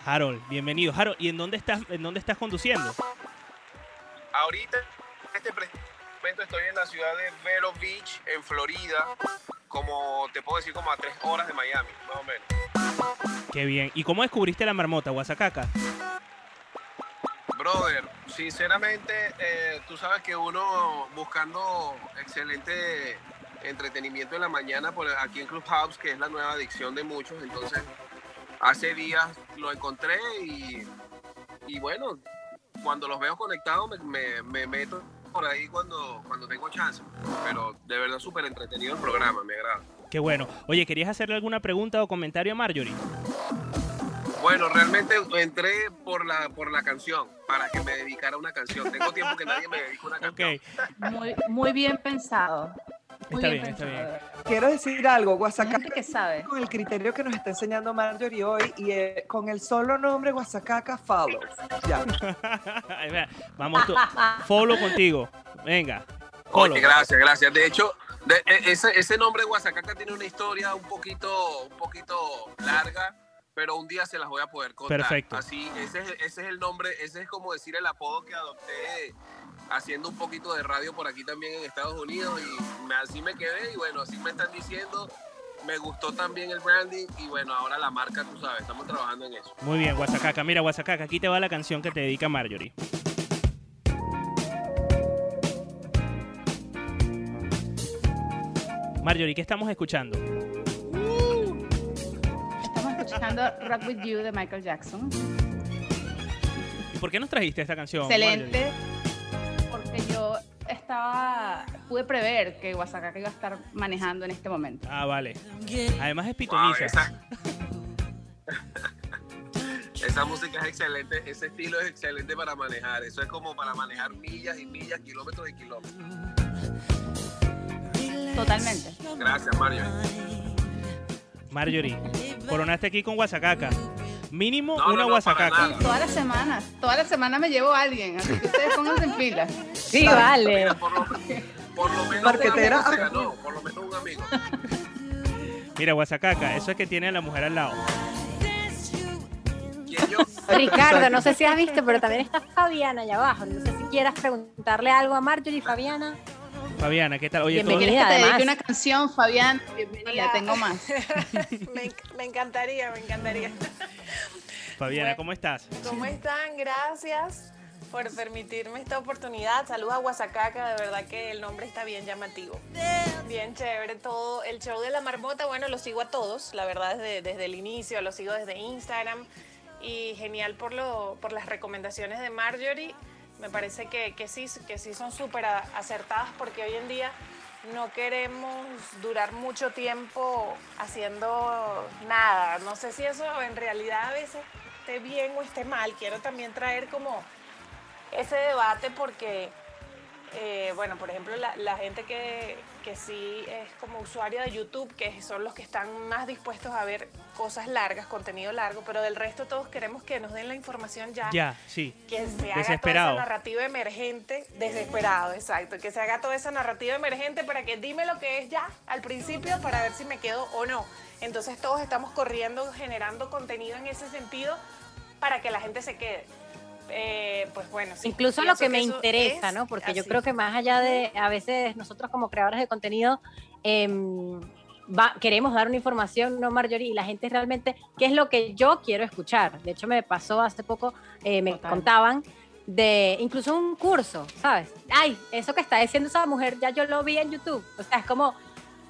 Harold, bienvenido. Harold, ¿y en dónde estás, en dónde estás conduciendo? Ahorita, en este momento estoy en la ciudad de Vero Beach, en Florida, como te puedo decir, como a tres horas de Miami, más o menos. Qué bien. ¿Y cómo descubriste la marmota, Guasacaca? Brother, sinceramente, eh, tú sabes que uno buscando excelente entretenimiento en la mañana por aquí en Clubhouse, que es la nueva adicción de muchos, entonces hace días lo encontré y, y bueno, cuando los veo conectados me, me- me meto por ahí cuando, cuando tengo chance, pero de verdad súper entretenido el programa, me agrada. Qué bueno. Oye, ¿querías hacerle alguna pregunta o comentario a Marjorie? Bueno, realmente entré por la, por la canción, para que me dedicara a una canción. Tengo tiempo que nadie me dedica una canción. Muy, muy bien pensado. Muy Está bien, está bien. Quiero decir algo, Guasacaca, que sabe. con el criterio que nos está enseñando Marjorie hoy y eh, con el solo nombre Guasacaca follow. Ya. Vamos, tú. follow contigo. Venga. Follow. Oye, gracias, gracias. De hecho, de- e- ese, ese nombre Guasacaca tiene una historia un poquito, un poquito larga, pero un día se las voy a poder contar. Perfecto. Así, ese es, ese es el nombre, ese es como decir el apodo que adopté haciendo un poquito de radio por aquí también en Estados Unidos y me- así me quedé y bueno, así me están diciendo. Me gustó también el branding y bueno, ahora la marca, tú sabes, estamos trabajando en eso. Muy bien, Guasacaca. Mira, Guasacaca, aquí te va la canción que te dedica Marjorie. Marjorie, ¿qué estamos escuchando? Estamos escuchando Rock With You de Michael Jackson. ¿Y por qué nos trajiste esta canción? Excelente. Yo estaba, pude prever que Guasacaca iba a estar manejando en este momento. Marjorie? Ah, vale. Además es Wow, pitoniza. esa, esa música es excelente, ese estilo es excelente para manejar. Eso es como para manejar millas y millas, kilómetros y kilómetros. Totalmente. Gracias, Mario. Marjorie, coronaste aquí con Guasacaca. Mínimo No, no, una no, Guasacaca. nada. Todas las semanas, todas las semanas me llevo a alguien, así que ustedes pónganse en fila. Sí, vale. Mira, por, lo, por lo menos Marquetera. un amigo se ganó, por lo menos un amigo. Mira, Guasacaca, eso es que tiene a la mujer al lado. Ricardo, no sé si has visto, pero también está Fabiana allá abajo. No sé si quieras preguntarle algo a Marjorie, Fabiana. Fabiana, ¿qué tal? Oye, Bienvenida. ¿Quieres que te una canción, Fabián? Bienvenida, Hola. tengo más. me, enc- me encantaría, me encantaría. Fabiana. ¿cómo estás? ¿Cómo están? Gracias por permitirme esta oportunidad. Saludos a Guasacaca, de verdad que el nombre está bien llamativo. Bien chévere todo. El show de la marmota, bueno, lo sigo a todos, la verdad, desde, desde el inicio, lo sigo desde Instagram. Y genial por, lo, por las recomendaciones de Marjorie. Me parece que, que sí, que sí son súper acertadas porque hoy en día no queremos durar mucho tiempo haciendo nada. No sé si eso en realidad a veces esté bien o esté mal. Quiero también traer como ese debate porque, eh, bueno, por ejemplo, la, la gente que, que sí es como usuario de YouTube, que son los que están más dispuestos a ver cosas largas, contenido largo, pero del resto todos queremos que nos den la información ya. Ya, sí. Que se haga toda Desesperado. esa narrativa emergente, desesperado, exacto, que se haga toda esa narrativa emergente para que dime lo que es ya al principio para ver si me quedo o no. Entonces todos estamos corriendo, generando contenido en ese sentido para que la gente se quede. Eh, pues bueno, sí, Incluso lo pienso que me interesa, es ¿no? Porque yo así. creo que más allá de, a veces nosotros como creadores de contenido, em, va- queremos dar una información, ¿no, Marjorie? Y la gente realmente, ¿qué es lo que yo quiero escuchar? De hecho, me pasó hace poco, eh, me Total. contaban de incluso un curso, ¿sabes? Ay, eso que está diciendo esa mujer, ya yo lo vi en YouTube. O sea, es como,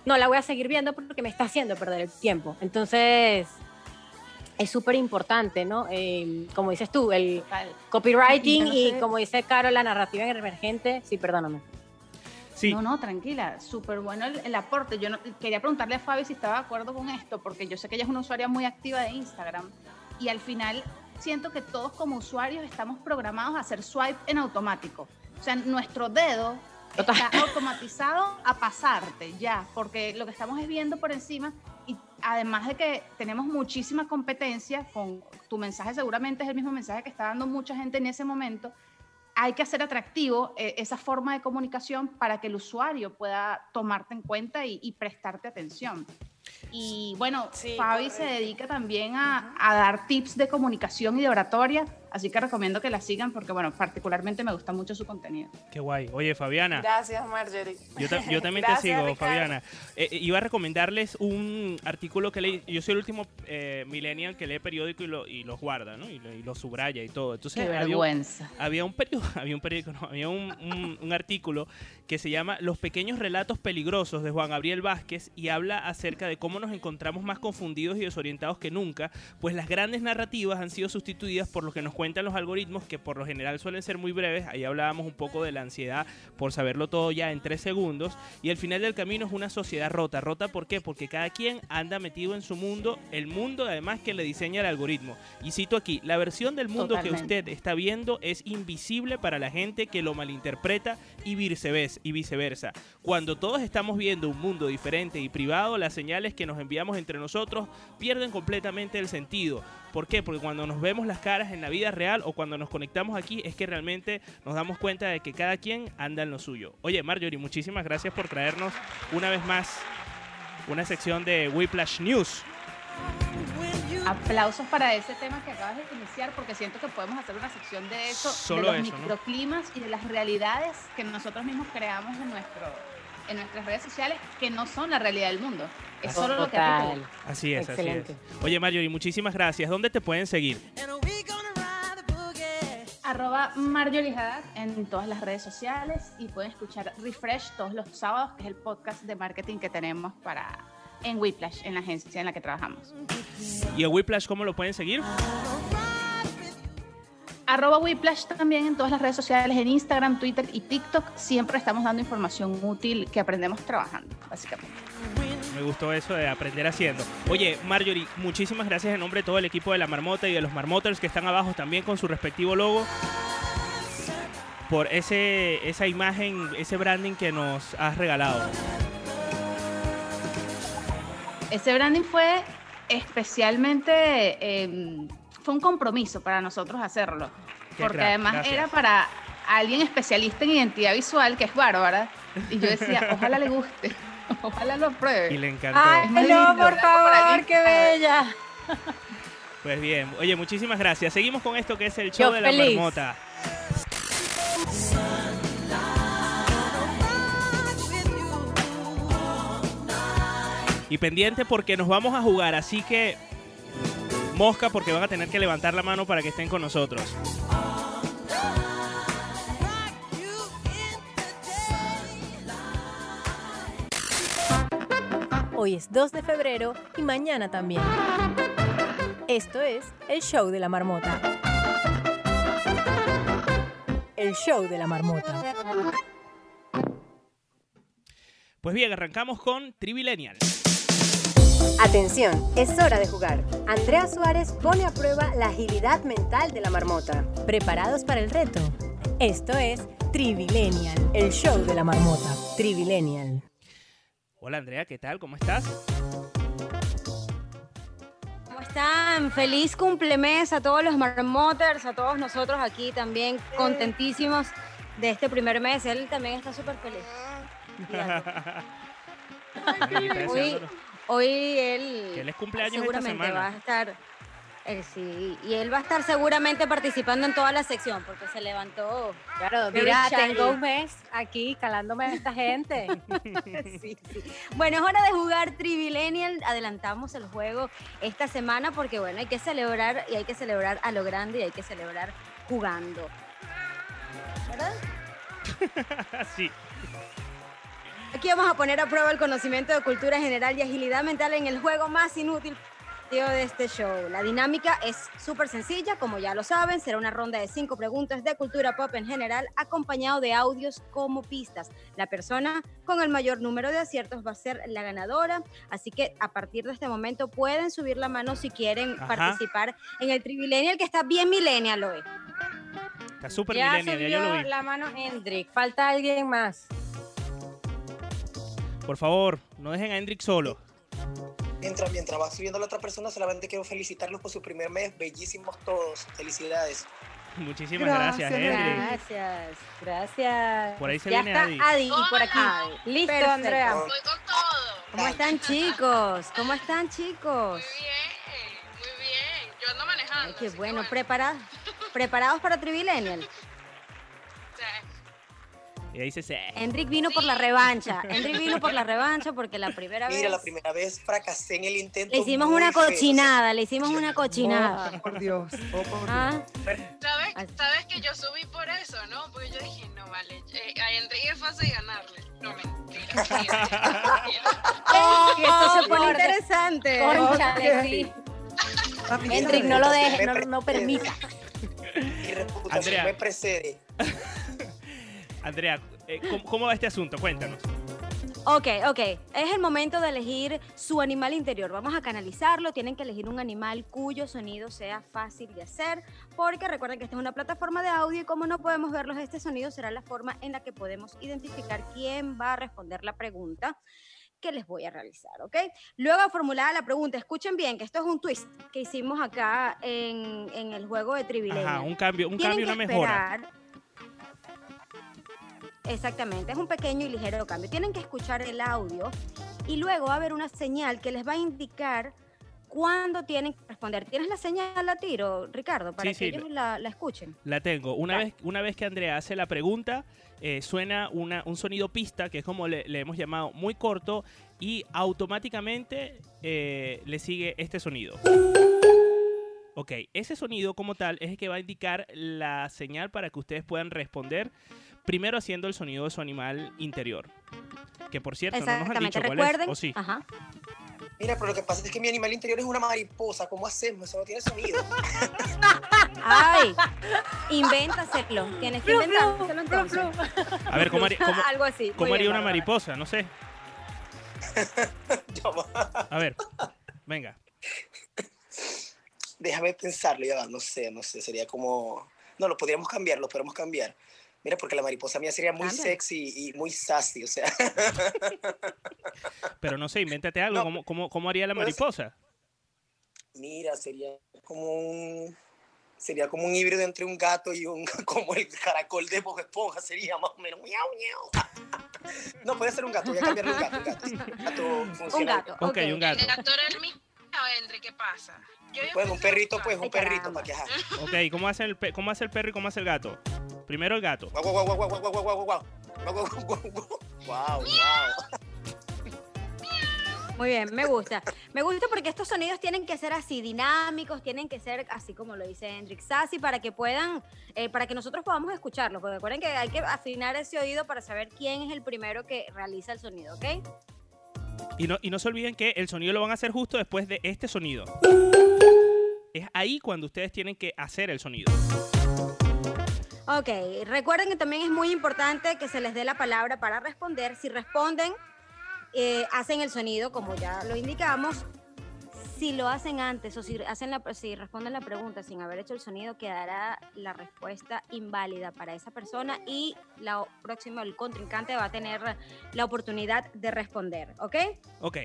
no la voy a seguir viendo porque me está haciendo perder el tiempo. Entonces, es súper importante, ¿no? Eh, como dices tú, el Total. copywriting y como dice Caro, la narrativa emergente. Sí, perdóname. Sí. No, no, tranquila, súper bueno el, el aporte. Yo no- quería preguntarle a Fabi si estaba de acuerdo con esto, porque yo sé que ella es una usuaria muy activa de Instagram y al final siento que todos como usuarios estamos programados a hacer swipe en automático. O sea, nuestro dedo Total. está automatizado a pasarte ya, porque lo que estamos es viendo por encima además de que tenemos muchísima competencia con tu mensaje seguramente es el mismo mensaje que está dando mucha gente en ese momento hay que hacer atractivo eh, esa forma de comunicación para que el usuario pueda tomarte en cuenta y, y prestarte atención. Y bueno, Sí, Fabi se dedica también a, a dar tips de comunicación y de oratoria, así que recomiendo que la sigan porque, bueno, particularmente me gusta mucho su contenido. Qué guay. Oye, Fabiana. Gracias, Marjorie. Yo, ta- yo también Gracias, te sigo, Ricardo. Fabiana. Eh, eh, iba a recomendarles un artículo que leí. Yo soy el último eh, millennial que lee periódico y, lo, y los guarda, ¿no? Y, lo- y los subraya y todo. Entonces, Qué había un- vergüenza. había un periódico, había un periódico, no, había un, un- un artículo que se llama Los pequeños relatos peligrosos de Juan Gabriel Vázquez y habla acerca de cómo nos encontramos más confundidos y desorientados que nunca, pues las grandes narrativas han sido sustituidas por lo que nos cuentan los algoritmos que por lo general suelen ser muy breves. Ahí hablábamos un poco de la ansiedad por saberlo todo ya en tres segundos y al final del camino es una sociedad rota. ¿Rota por qué? Porque cada quien anda metido en su mundo, el mundo además que le diseña el algoritmo. Y cito aquí, la versión del mundo que Totalmente. usted está viendo es invisible para la gente que lo malinterpreta y viceversa, y viceversa. Cuando todos estamos viendo un mundo diferente y privado, las señales que nos enviamos entre nosotros pierden completamente el sentido. ¿Por qué? Porque cuando nos vemos las caras en la vida real o cuando nos conectamos aquí es que realmente nos damos cuenta de que cada quien anda en lo suyo. Oye, Marjorie, muchísimas gracias por traernos una vez más una sección de Whiplash News. Aplausos para ese tema que acabas de iniciar porque siento que podemos hacer una sección de eso, Solo de los eso, ¿no? microclimas y de las realidades que nosotros mismos creamos en, nuestro, en nuestras redes sociales que no son la realidad del mundo. Es solo lo que a. Así es, Excelente. así es. Oye, Marjorie, muchísimas gracias. ¿Dónde te pueden seguir? Arroba Marjorie Haddad en todas las redes sociales y pueden escuchar Refresh todos los sábados, que es el podcast de marketing que tenemos para en Whiplash, en la agencia en la que trabajamos. ¿Y a Whiplash cómo lo pueden seguir? Arroba Whiplash también en todas las redes sociales, en Instagram, Twitter y TikTok. Siempre estamos dando información útil que aprendemos trabajando, básicamente. Me gustó eso de aprender haciendo. Oye, Marjorie, muchísimas gracias en nombre de todo el equipo de La Marmota y de los Marmoters que están abajo también con su respectivo logo por ese, esa imagen, ese branding que nos has regalado. Ese branding fue especialmente, eh, fue un compromiso para nosotros hacerlo, Qué porque crack, además gracias. era para alguien especialista en identidad visual, que es Bárbara, y yo decía, ojalá le guste, ojalá lo Y pruebe. le encantó. Ay, no, lindo, por favor, qué bella. Pues bien, oye, muchísimas gracias. Seguimos con esto que es el show Yo de la feliz. marmota. Y pendiente porque nos vamos a jugar, así que mosca porque van a tener que levantar la mano para que estén con nosotros. Hoy es 2 de febrero y mañana también. Esto es el show de la marmota. El show de la marmota. Pues bien, arrancamos con Trivilenial. Atención, es hora de jugar. Andrea Suárez pone a prueba la agilidad mental de la marmota. ¿Preparados para el reto? Esto es Trivilenial, el show de la marmota. Trivilenial. Hola Andrea, ¿qué tal? ¿Cómo estás? ¿Cómo están? Feliz cumplemes a todos los marmoters, a todos nosotros aquí también contentísimos de este primer mes. Él también está súper feliz. Hoy, hoy él Que él es cumpleaños esta seguramente semana. va a estar, eh, sí, y él va a estar seguramente participando en toda la sección porque se levantó. Claro, mira, tengo un mes aquí calándome a esta gente. Sí, sí. Bueno, es hora de jugar Trivilenial. Adelantamos el juego esta semana porque, bueno, hay que celebrar y hay que celebrar a lo grande y hay que celebrar jugando. ¿Verdad? sí. Aquí vamos a poner a prueba el conocimiento de cultura general y agilidad mental en el juego más inútil de este show. La dinámica es súper sencilla, como ya lo saben, será una ronda de cinco preguntas de cultura pop en general, acompañado de audios como pistas. La persona con el mayor número de aciertos va a ser la ganadora, así que a partir de este momento pueden subir la mano si quieren Ajá. participar en el Trivilenial, que está bien millennial hoy. Está súper millennial, ya yo lo vi. la mano Hendrik. Falta alguien más. Por favor, no dejen a Hendrik solo. Mientras, mientras va subiendo la otra persona, solamente quiero felicitarlos por su primer mes. Bellísimos todos. Felicidades. Muchísimas gracias, Hendrik. Gracias, gracias. Por ahí se ya viene está Adi. Adi por aquí. Listo, Perfecto. Andrea. Voy ¿Cómo están chicos? ¿Cómo están chicos? Muy bien, yo ando manejando. Ay, qué que bueno, preparados, preparados para Trivilenial. Y ahí dice, sí. Enric vino por la revancha. Enric vino por la revancha porque la primera Mira, vez la primera vez fracasé en el intento. le hicimos una feo, o sea, cochinada, le hicimos una cochinada. Oh, por Dios. Oh, por Dios. Ah, ¿Sabes, sabes que yo subí por eso, ¿no? Porque yo dije, no vale, eh, a Enrique es fácil ganarle. No, mentira. que esto se pone interesante. Cónchale, sí. Hendrik, no lo dejes, no, Me no permita. Mi reputación Andrea. me precede. Andrea, eh, ¿cómo, cómo va este asunto? Cuéntanos. Ok, ok. Es el momento de elegir su animal interior. Vamos a canalizarlo. Tienen que elegir un animal cuyo sonido sea fácil de hacer. Porque recuerden que esta es una plataforma de audio y como no podemos verlos, este sonido será la forma en la que podemos identificar quién va a responder la pregunta que les voy a realizar, ¿ok? Luego formulada la pregunta, escuchen bien que esto es un twist que hicimos acá en, en el juego de Trivilenia. Ajá, un cambio, un Tienen cambio, una mejora. Exactamente, es un pequeño y ligero cambio. Tienen que escuchar el audio y luego va a haber una señal que les va a indicar cuándo tienen que responder. ¿Tienes la señal a tiro, Ricardo, para Sí, que sí, ellos la, la escuchen? La tengo. Una vez, una vez que Andrea hace la pregunta, eh, suena una, un sonido pista, que es como le, le hemos llamado, muy corto, y automáticamente eh, le sigue este sonido. Ok, ese sonido como tal es el que va a indicar la señal para que ustedes puedan responder, primero haciendo el sonido de su animal interior. Que por cierto, no nos han dicho cuál es, recuerden. ¿o sí? Ajá. Mira, pero lo que pasa es que mi animal interior es una mariposa. ¿Cómo hacemos? Eso no tiene sonido. Ay, invéntaselo. Tienes que inventárselo entonces. A ver, ¿cómo haría, cómo- Algo así. cómo haría bien, una mariposa? No sé. A ver, venga. Déjame pensarlo, ya va. No sé, no sé. Sería como. No, lo podríamos cambiar, lo podemos cambiar. Mira, porque la mariposa mía sería muy sexy y muy sassy, o sea. Pero no sé, invéntate algo. No. ¿Cómo, cómo, cómo haría la Puede ser- mariposa? Mira, sería como un. Sería como un híbrido entre un gato y un. Como el caracol de Bob Esponja, sería más o menos. Miau, miau. No, puede ser un gato, voy a cambiarle un gato. Un gato, un gato Un gato. Ok, un gato. El gato era el mío, Enrique, ¿qué pasa? Pues un perrito, pues un perrito para que. Ok, ¿cómo hace, el ¿cómo hace el perro y cómo hace el gato? Primero el gato. Guau, guau, guau, guau, guau, guau, guau, guau. Guau, guau, guau. Muy bien, me gusta. Me gusta porque estos sonidos tienen que ser así dinámicos, tienen que ser así como lo dice Hendrix Sassi, para que puedan, eh, para que nosotros podamos escucharlos. Porque recuerden que hay que afinar ese oído para saber quién es el primero que realiza el sonido, ¿ok? Y no, y no se olviden que el sonido lo van a hacer justo después de este sonido. Es ahí cuando ustedes tienen que hacer el sonido. Ok, recuerden que también es muy importante que se les dé la palabra para responder. Si responden, eh, hacen el sonido, como ya lo indicamos. Si lo hacen antes o si, hacen la, si responden la pregunta sin haber hecho el sonido, quedará la respuesta inválida para esa persona y la o- próxima, el contrincante va a tener la oportunidad de responder, ¿ok? Ok.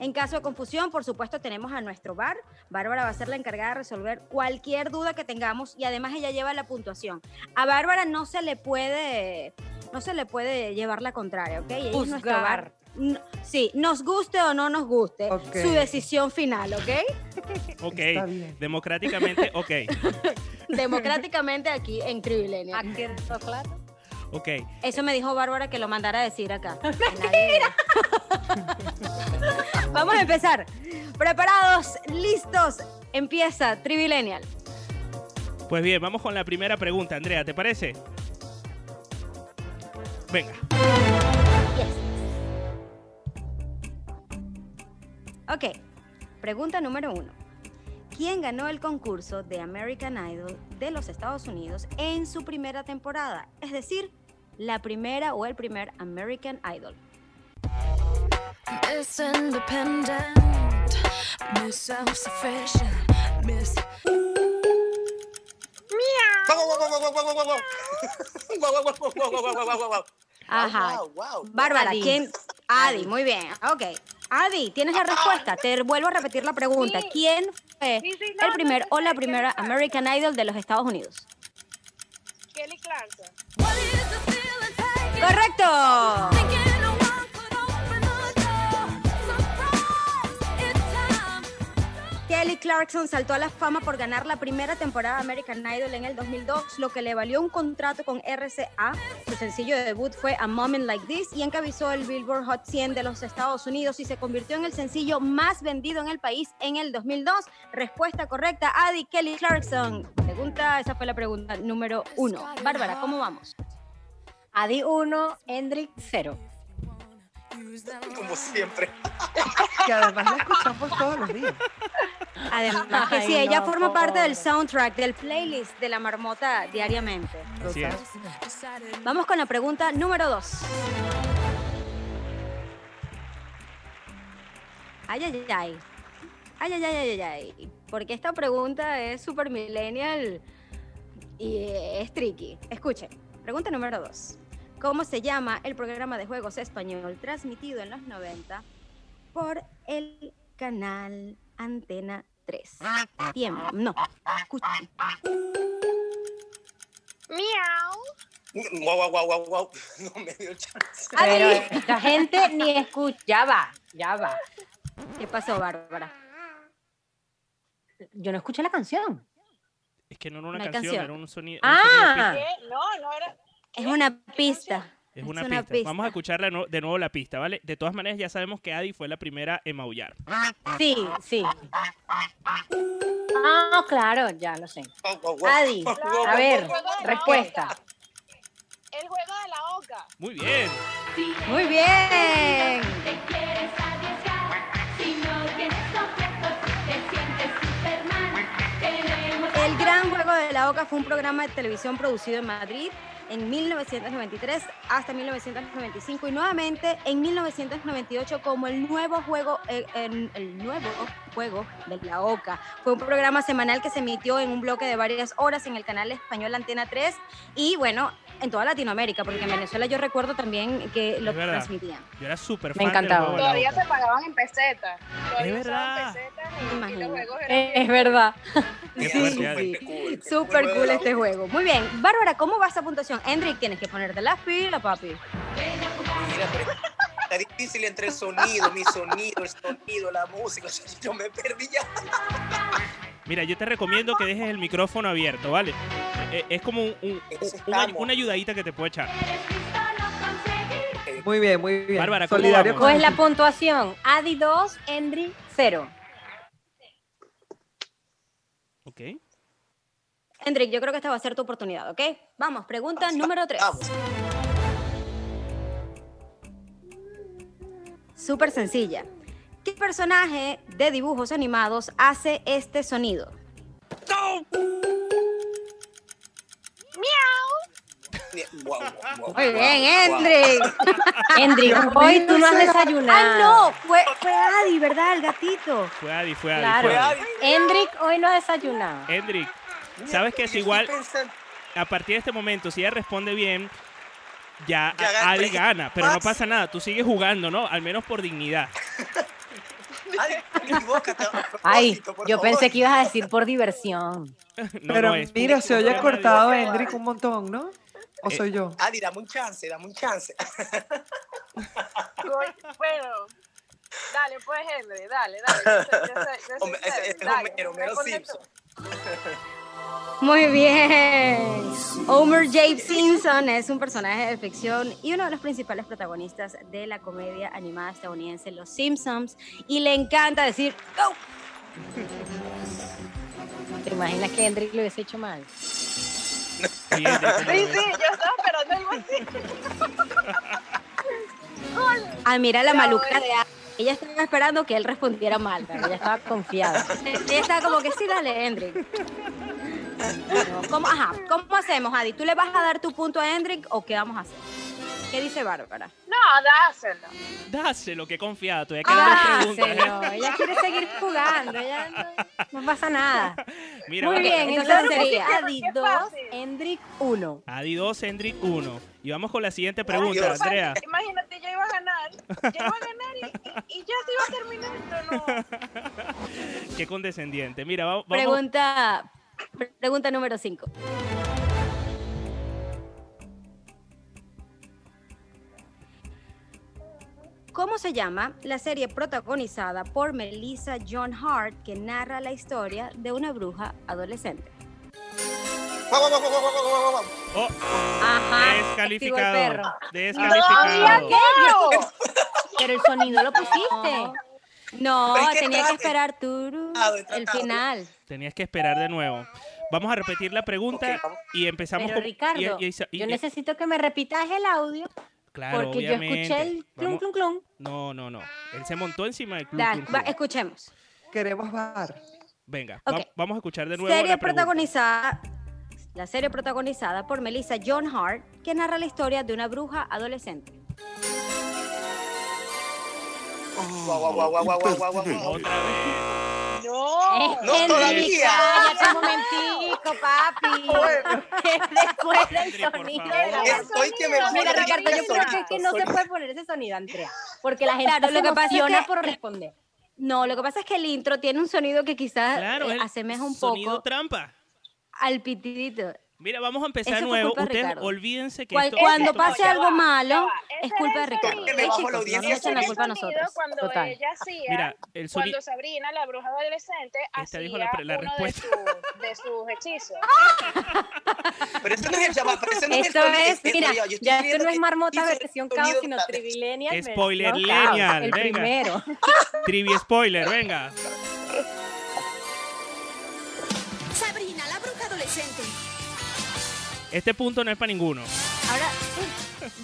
En caso de confusión, por supuesto, tenemos a nuestro bar. Bárbara va a ser la encargada de resolver cualquier duda que tengamos y además ella lleva la puntuación. A Bárbara no se le puede, no se le puede llevar la contraria, ¿ok? Ella es nuestro Juzgar. bar. No- sí, nos guste o no nos guste, su decisión final, ¿ok? Ok. Democráticamente, ok. Democráticamente aquí en Trivilenia. claro. Ok. Eso me dijo Bárbara que lo mandara a decir acá. ¡Mentira! Vamos a empezar. ¿Preparados? ¿Listos? Empieza Trivilenial. Pues bien, vamos con la primera pregunta, Andrea, ¿te parece? Venga. Ok, pregunta número uno. ¿Quién ganó el concurso de American Idol de los Estados Unidos en su primera temporada? Es decir, la primera o el primer American Idol. Miss Independent, Miss Self-Sufficient, Miss. Ajá. Bárbara, ¿quién, Adi, muy bien. Ok. Adi, tienes la respuesta. Te vuelvo a repetir la pregunta. Sí. ¿Quién fue Sí, sí, el primer no, o la primera. American Idol de los Estados Unidos? Kelly Clarkson. ¡Correcto! Kelly Clarkson saltó a la fama por ganar la primera temporada de American Idol en el 2002, lo que le valió un contrato con RCA. Su sencillo de debut fue A Moment Like This y encabezó el Billboard Hot 100 de los Estados Unidos y se convirtió en el sencillo más vendido en el país en el 2002. Respuesta correcta, Adi Kelly Clarkson. Pregunta, esa fue la pregunta número uno. Bárbara, ¿cómo vamos? Adi 1, Hendrik 0. Como siempre. Que además la escuchamos todos los días. Además que Ay, sí, ella no, forma parte del soundtrack, del playlist de la marmota diariamente. Así es. Vamos con la pregunta número dos. Ay, ay, ay. Ay, ay, ay, ay, ay. Porque esta pregunta es super millennial y es tricky. Escuchen. Pregunta número dos. ¿Cómo se llama el programa de juegos español transmitido en los 90 por el canal Antena 3? Tiempo. No. Escuchen. Miau. Guau, guau, guau, guau, guau. No me dio chance. Pero esta gente ni escucha. Ya va, ya va. ¿Qué pasó, Bárbara? Yo no escuché la canción. Es que no era una canción, canción. era un sonido. Ah. ¿Qué? No, no era. Es una pista. Es una, pista. Vamos a escucharla de nuevo- de nuevo la pista, ¿vale? De todas maneras, ya sabemos que Adi fue la primera en maullar. Sí, sí. Ah, claro, ya lo sé. Adi, a ver, respuesta. El juego de la oca. Muy bien. Muy bien. El Gran Juego de la Oca fue un programa de televisión producido en Madrid en 1993 hasta 1995 y nuevamente en 1998 como el nuevo juego eh, el nuevo juego de la Oca. Fue un programa semanal que se emitió en un bloque de varias horas en el canal español Antena 3 y bueno, en toda Latinoamérica, porque en Venezuela yo recuerdo también que lo transmitían. Yo era súper Me fan del encantaba. la Todavía se pagaban en pesetas. Todavía Es verdad. pesetas y- y, los juegos eran es verdad. Sí, sí. Cool. Súper cool la este juego. Muy bien. Bárbara, ¿cómo va esa puntuación? Hendrik, tienes que ponerte las pilas, papi. Mira, pero está difícil entre el sonido, mi sonido, el sonido, la música. Yo me perdí ya. Mira, yo te recomiendo que dejes el micrófono abierto, ¿vale? Eh, Es como un- un- Eso una, ayudadita que te puedo echar. Ok, Muy bien, muy bien. Bárbara, ¿cómo Solidario vamos? Pues la puntuación, Adi 2, Endri 0. Ok. Hendrik, yo creo que esta va a ser tu oportunidad, ¿ok? Vamos, pregunta número 3. Súper sencilla. ¿Qué personaje de dibujos animados hace este sonido? Guau, Muy bien, guau, Hendrik. Hendrik, hoy tú no has desayunado. Ah, no, fue, fue Adi, ¿verdad? El gatito. Fue Adi, fue Adi. Claro. Fue Adi. Hendrik hoy no ha desayunado. Hendrik, ¿sabes que es igual? A partir de este momento, si ella responde bien, ya, Ya. Adi gana. Pero no pasa nada, tú sigues jugando, ¿no? Al menos por dignidad. Equivócate, Ay, yo pensé que ibas a decir por diversión. No, Pero no es. mira, se oye cortado Hendrik un montón, ¿no? ¿O Eh, soy yo? Adi, dame un chance, dame un chance. Bueno, dale, pues, Henry, dale, dale. Yo sé- yo Hombre, ese- es Homero, Simpson. Muy bien. Homer J. Simpson es un personaje de ficción y uno de los principales protagonistas de la comedia animada estadounidense Los Simpsons y le encanta decir "Go". ¿Te imaginas que Hendrik lo hubiese hecho mal? Sí, Hendrik, ¿cómo Sí, yo estaba esperando algo así. Ah, mira la maluca de. Ella estaba esperando que él respondiera mal. Pero ella estaba confiada. Ella estaba como que sí, dale, Hendrik. ¿Cómo, ajá, ¿Cómo hacemos, Adi? ¿Tú le vas a dar tu punto a Hendrik o qué vamos a hacer? ¿Qué dice Bárbara? No, dáselo. Dáselo, que dos preguntas. Dáselo. Ella quiere seguir jugando. Ella no, no pasa nada. Mira, Muy bien, Entonces sería- Adi Qué 2, fácil. Hendrik 1. Adi 2, Hendrik 1. Y vamos con la siguiente pregunta. Andrea. Imagínate, yo iba a ganar. Yo iba a ganar y, y- y ya se iba a terminar esto, no. Qué condescendiente. Mira, va- vamos. Pregunta, pregunta número 5. ¿Cómo se llama la serie protagonizada por Melissa John Hart que narra la historia de una bruja adolescente? Oh, Ajá. descalificado. Descalificado. Pero el sonido lo pusiste. No, es que tenía que esperar Tratado, he el final. Tenías que esperar de nuevo. Vamos a repetir la pregunta y empezamos Pero con. Ricardo, y- y- y- yo necesito que me repitas el audio claro, porque yo escuché el clum, Vamos- clum, clum. No, no, no. Él se montó encima del club. Dale, va, escuchemos. Queremos bar. Venga, Ok. va- vamos a escuchar de nuevo. Serie la pregunta. protagonizada, la serie protagonizada por Melissa John Hart, que narra la historia de una bruja adolescente. Guau, guau, guau, guau, guau, guau, guau. Otra vez. No. No, todavía. cállate un momentico, papi. Después del Henry, por sonido favor. de la Estoy que me Mira, Ricardo, yo creo que, que no se puede poner ese sonido, Andrea. Porque la gente Claro, se lo que pasa es que- por responder. No, lo que pasa es que el intro tiene un sonido que quizás Claro, eh, el asemeja un sonido poco trampa. al pitidito. Mira, vamos a empezar de Eso nuevo. Ustedes olvídense que esto, cuando esto pase algo malo, es culpa de Ricardo. ¿ok, bajo la chicos? No audiencia nos echen la culpa a nosotros. Cuando Total. ella hacía, Mira, el cuando Sabrina, la bruja adolescente, Esta hacía dijo la la uno de, respuesta. su- de sus hechizos. Pero eso no es el llamado, pero eso no es el Esto es, este, mira, yo ya esto no es marmota versión caos, sino trivilenial. Spoiler lineal, El venga. primero. Trivi spoiler, venga. Sabrina, la bruja adolescente. Este punto no es para ninguno. Ahora,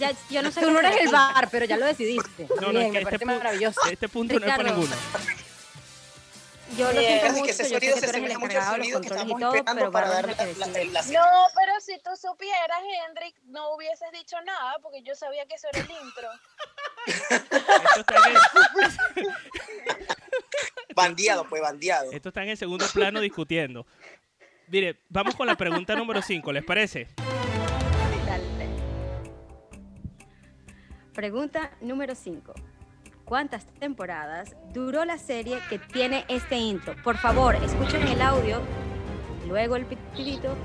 ya, yo no sé Tú no eres el bar, pero ya lo decidiste. No, no, es que me este, parece maravilloso. este punto no es para ninguno. Yo lo siento que mucho, ese yo sé sonido que se tú eres el asemeja mucho al encargado de los sonido que controles y estamos todo, esperando pero para Bárbara dar es la que la, la, decide. la, No, pero si tú supieras, Hendrik, no hubieses dicho nada porque yo sabía que eso era el intro. Esto está, en el, Bandeado, pues, bandeado. esto está en el segundo plano discutiendo. Mire, vamos con la pregunta número 5, ¿les parece? Dale. Pregunta número 5. ¿Cuántas temporadas duró la serie que tiene este intro? Por favor, escuchen el audio, luego el pitidito,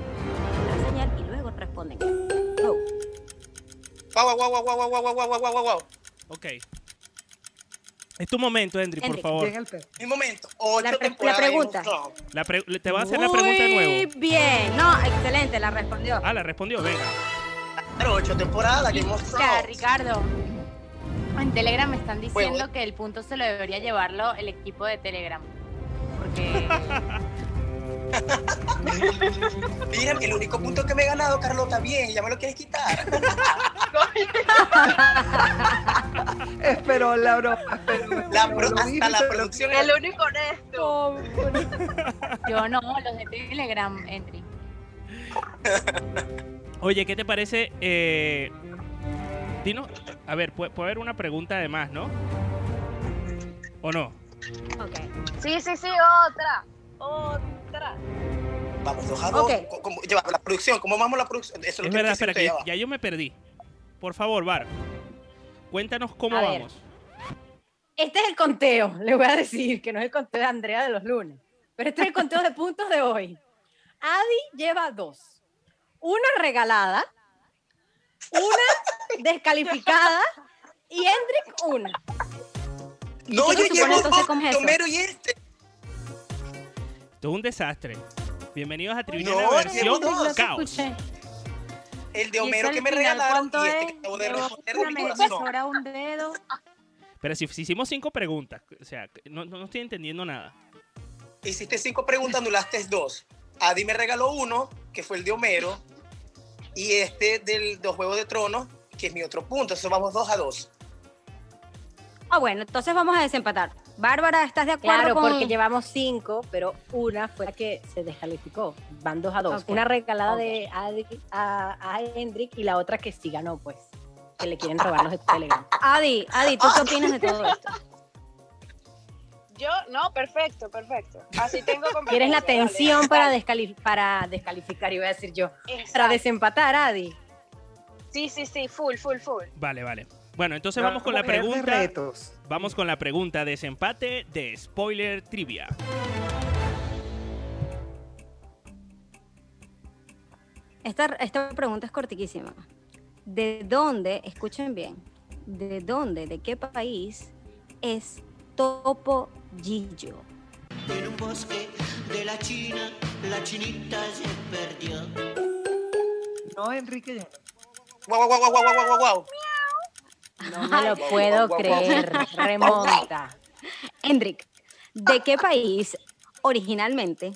la señal y luego responden. Guau, guau, guau, guau, guau, guau, guau, guau, guau, guau, guau. Ok. Es tu momento, Henry, por favor. Llega el perro. Un momento. Ocho La pre- la temporadas pregunta. La pre- te voy a hacer la pregunta de Muy nuevo. bien. No, excelente, la respondió. Ah, la respondió, venga. Claro, ocho temporadas, Game of Ya, Thrones. Ricardo. En Telegram me están diciendo que el punto se lo debería llevarlo el equipo de Telegram. Porque Mira, el único punto que me he ganado, Carlota, bien, ya me lo quieres quitar. Esperó la broma. La lo hasta la producción. El único honesto. yo no, los de Telegram, Entry. Oye, ¿qué te parece? Eh, dinos, a ver, puede, puede haber una pregunta además, ¿no? ¿O no? Ok. Sí, sí, sí, otra. Otra. Vamos, dos a dos. Ok. Co- como- lleva la producción, ¿cómo vamos la producción? Eso Es lo tiene verdad, espera, que ya ya yo me perdí. Por favor, Bar, cuéntanos cómo A ver. vamos. Este es el conteo, le voy a decir, que no es el conteo de Andrea de los lunes, pero este es el conteo de puntos de hoy. Adi lleva dos. Una regalada, una descalificada y Hendrik una. No, ¿Qué yo llevo dos? Tomero y este. Esto es un desastre. Bienvenidos a Tribuna No, te caos. El de ¿Y Homero que me final regalaron y este es? que acabo de responder de mi corazón. un dedo. Pero si, si hicimos cinco preguntas, o sea, no, no estoy entendiendo nada. Hiciste cinco preguntas, anulaste dos. Adi me regaló uno, que fue el de Homero, y este del de Juego de Tronos, que es mi otro punto. Eso vamos dos a dos. Ah, bueno, entonces vamos a desempatar. Bárbara, ¿estás de acuerdo Claro, con...? porque llevamos cinco, pero una fue la que se descalificó. Van dos a dos. Una regalada de Adi a, a Hendrik y la otra que sí ganó, pues. Que le quieren robar los de Telegram. Adi, Adi, ¿tú qué opinas de todo esto? Yo, no, perfecto, perfecto. Así tengo ¿Quieres la tensión para, descali- para descalificar, iba a decir yo? Para desempatar, Adi. Sí, sí, sí, full, full, full. Vale, vale. Bueno, entonces vamos con la pregunta. retos. Vamos con la pregunta desempate de Spoiler Trivia. Esta, esta pregunta es cortiquísima. ¿De dónde, escuchen bien, de dónde, de qué país es Topo Gillo? En un bosque de la China, la chinita se perdió. No, Enrique. guau, guau, guau, guau, guau, guau, guau. No me lo puedo creer. Remonta. Hendrik, ¿de qué país originalmente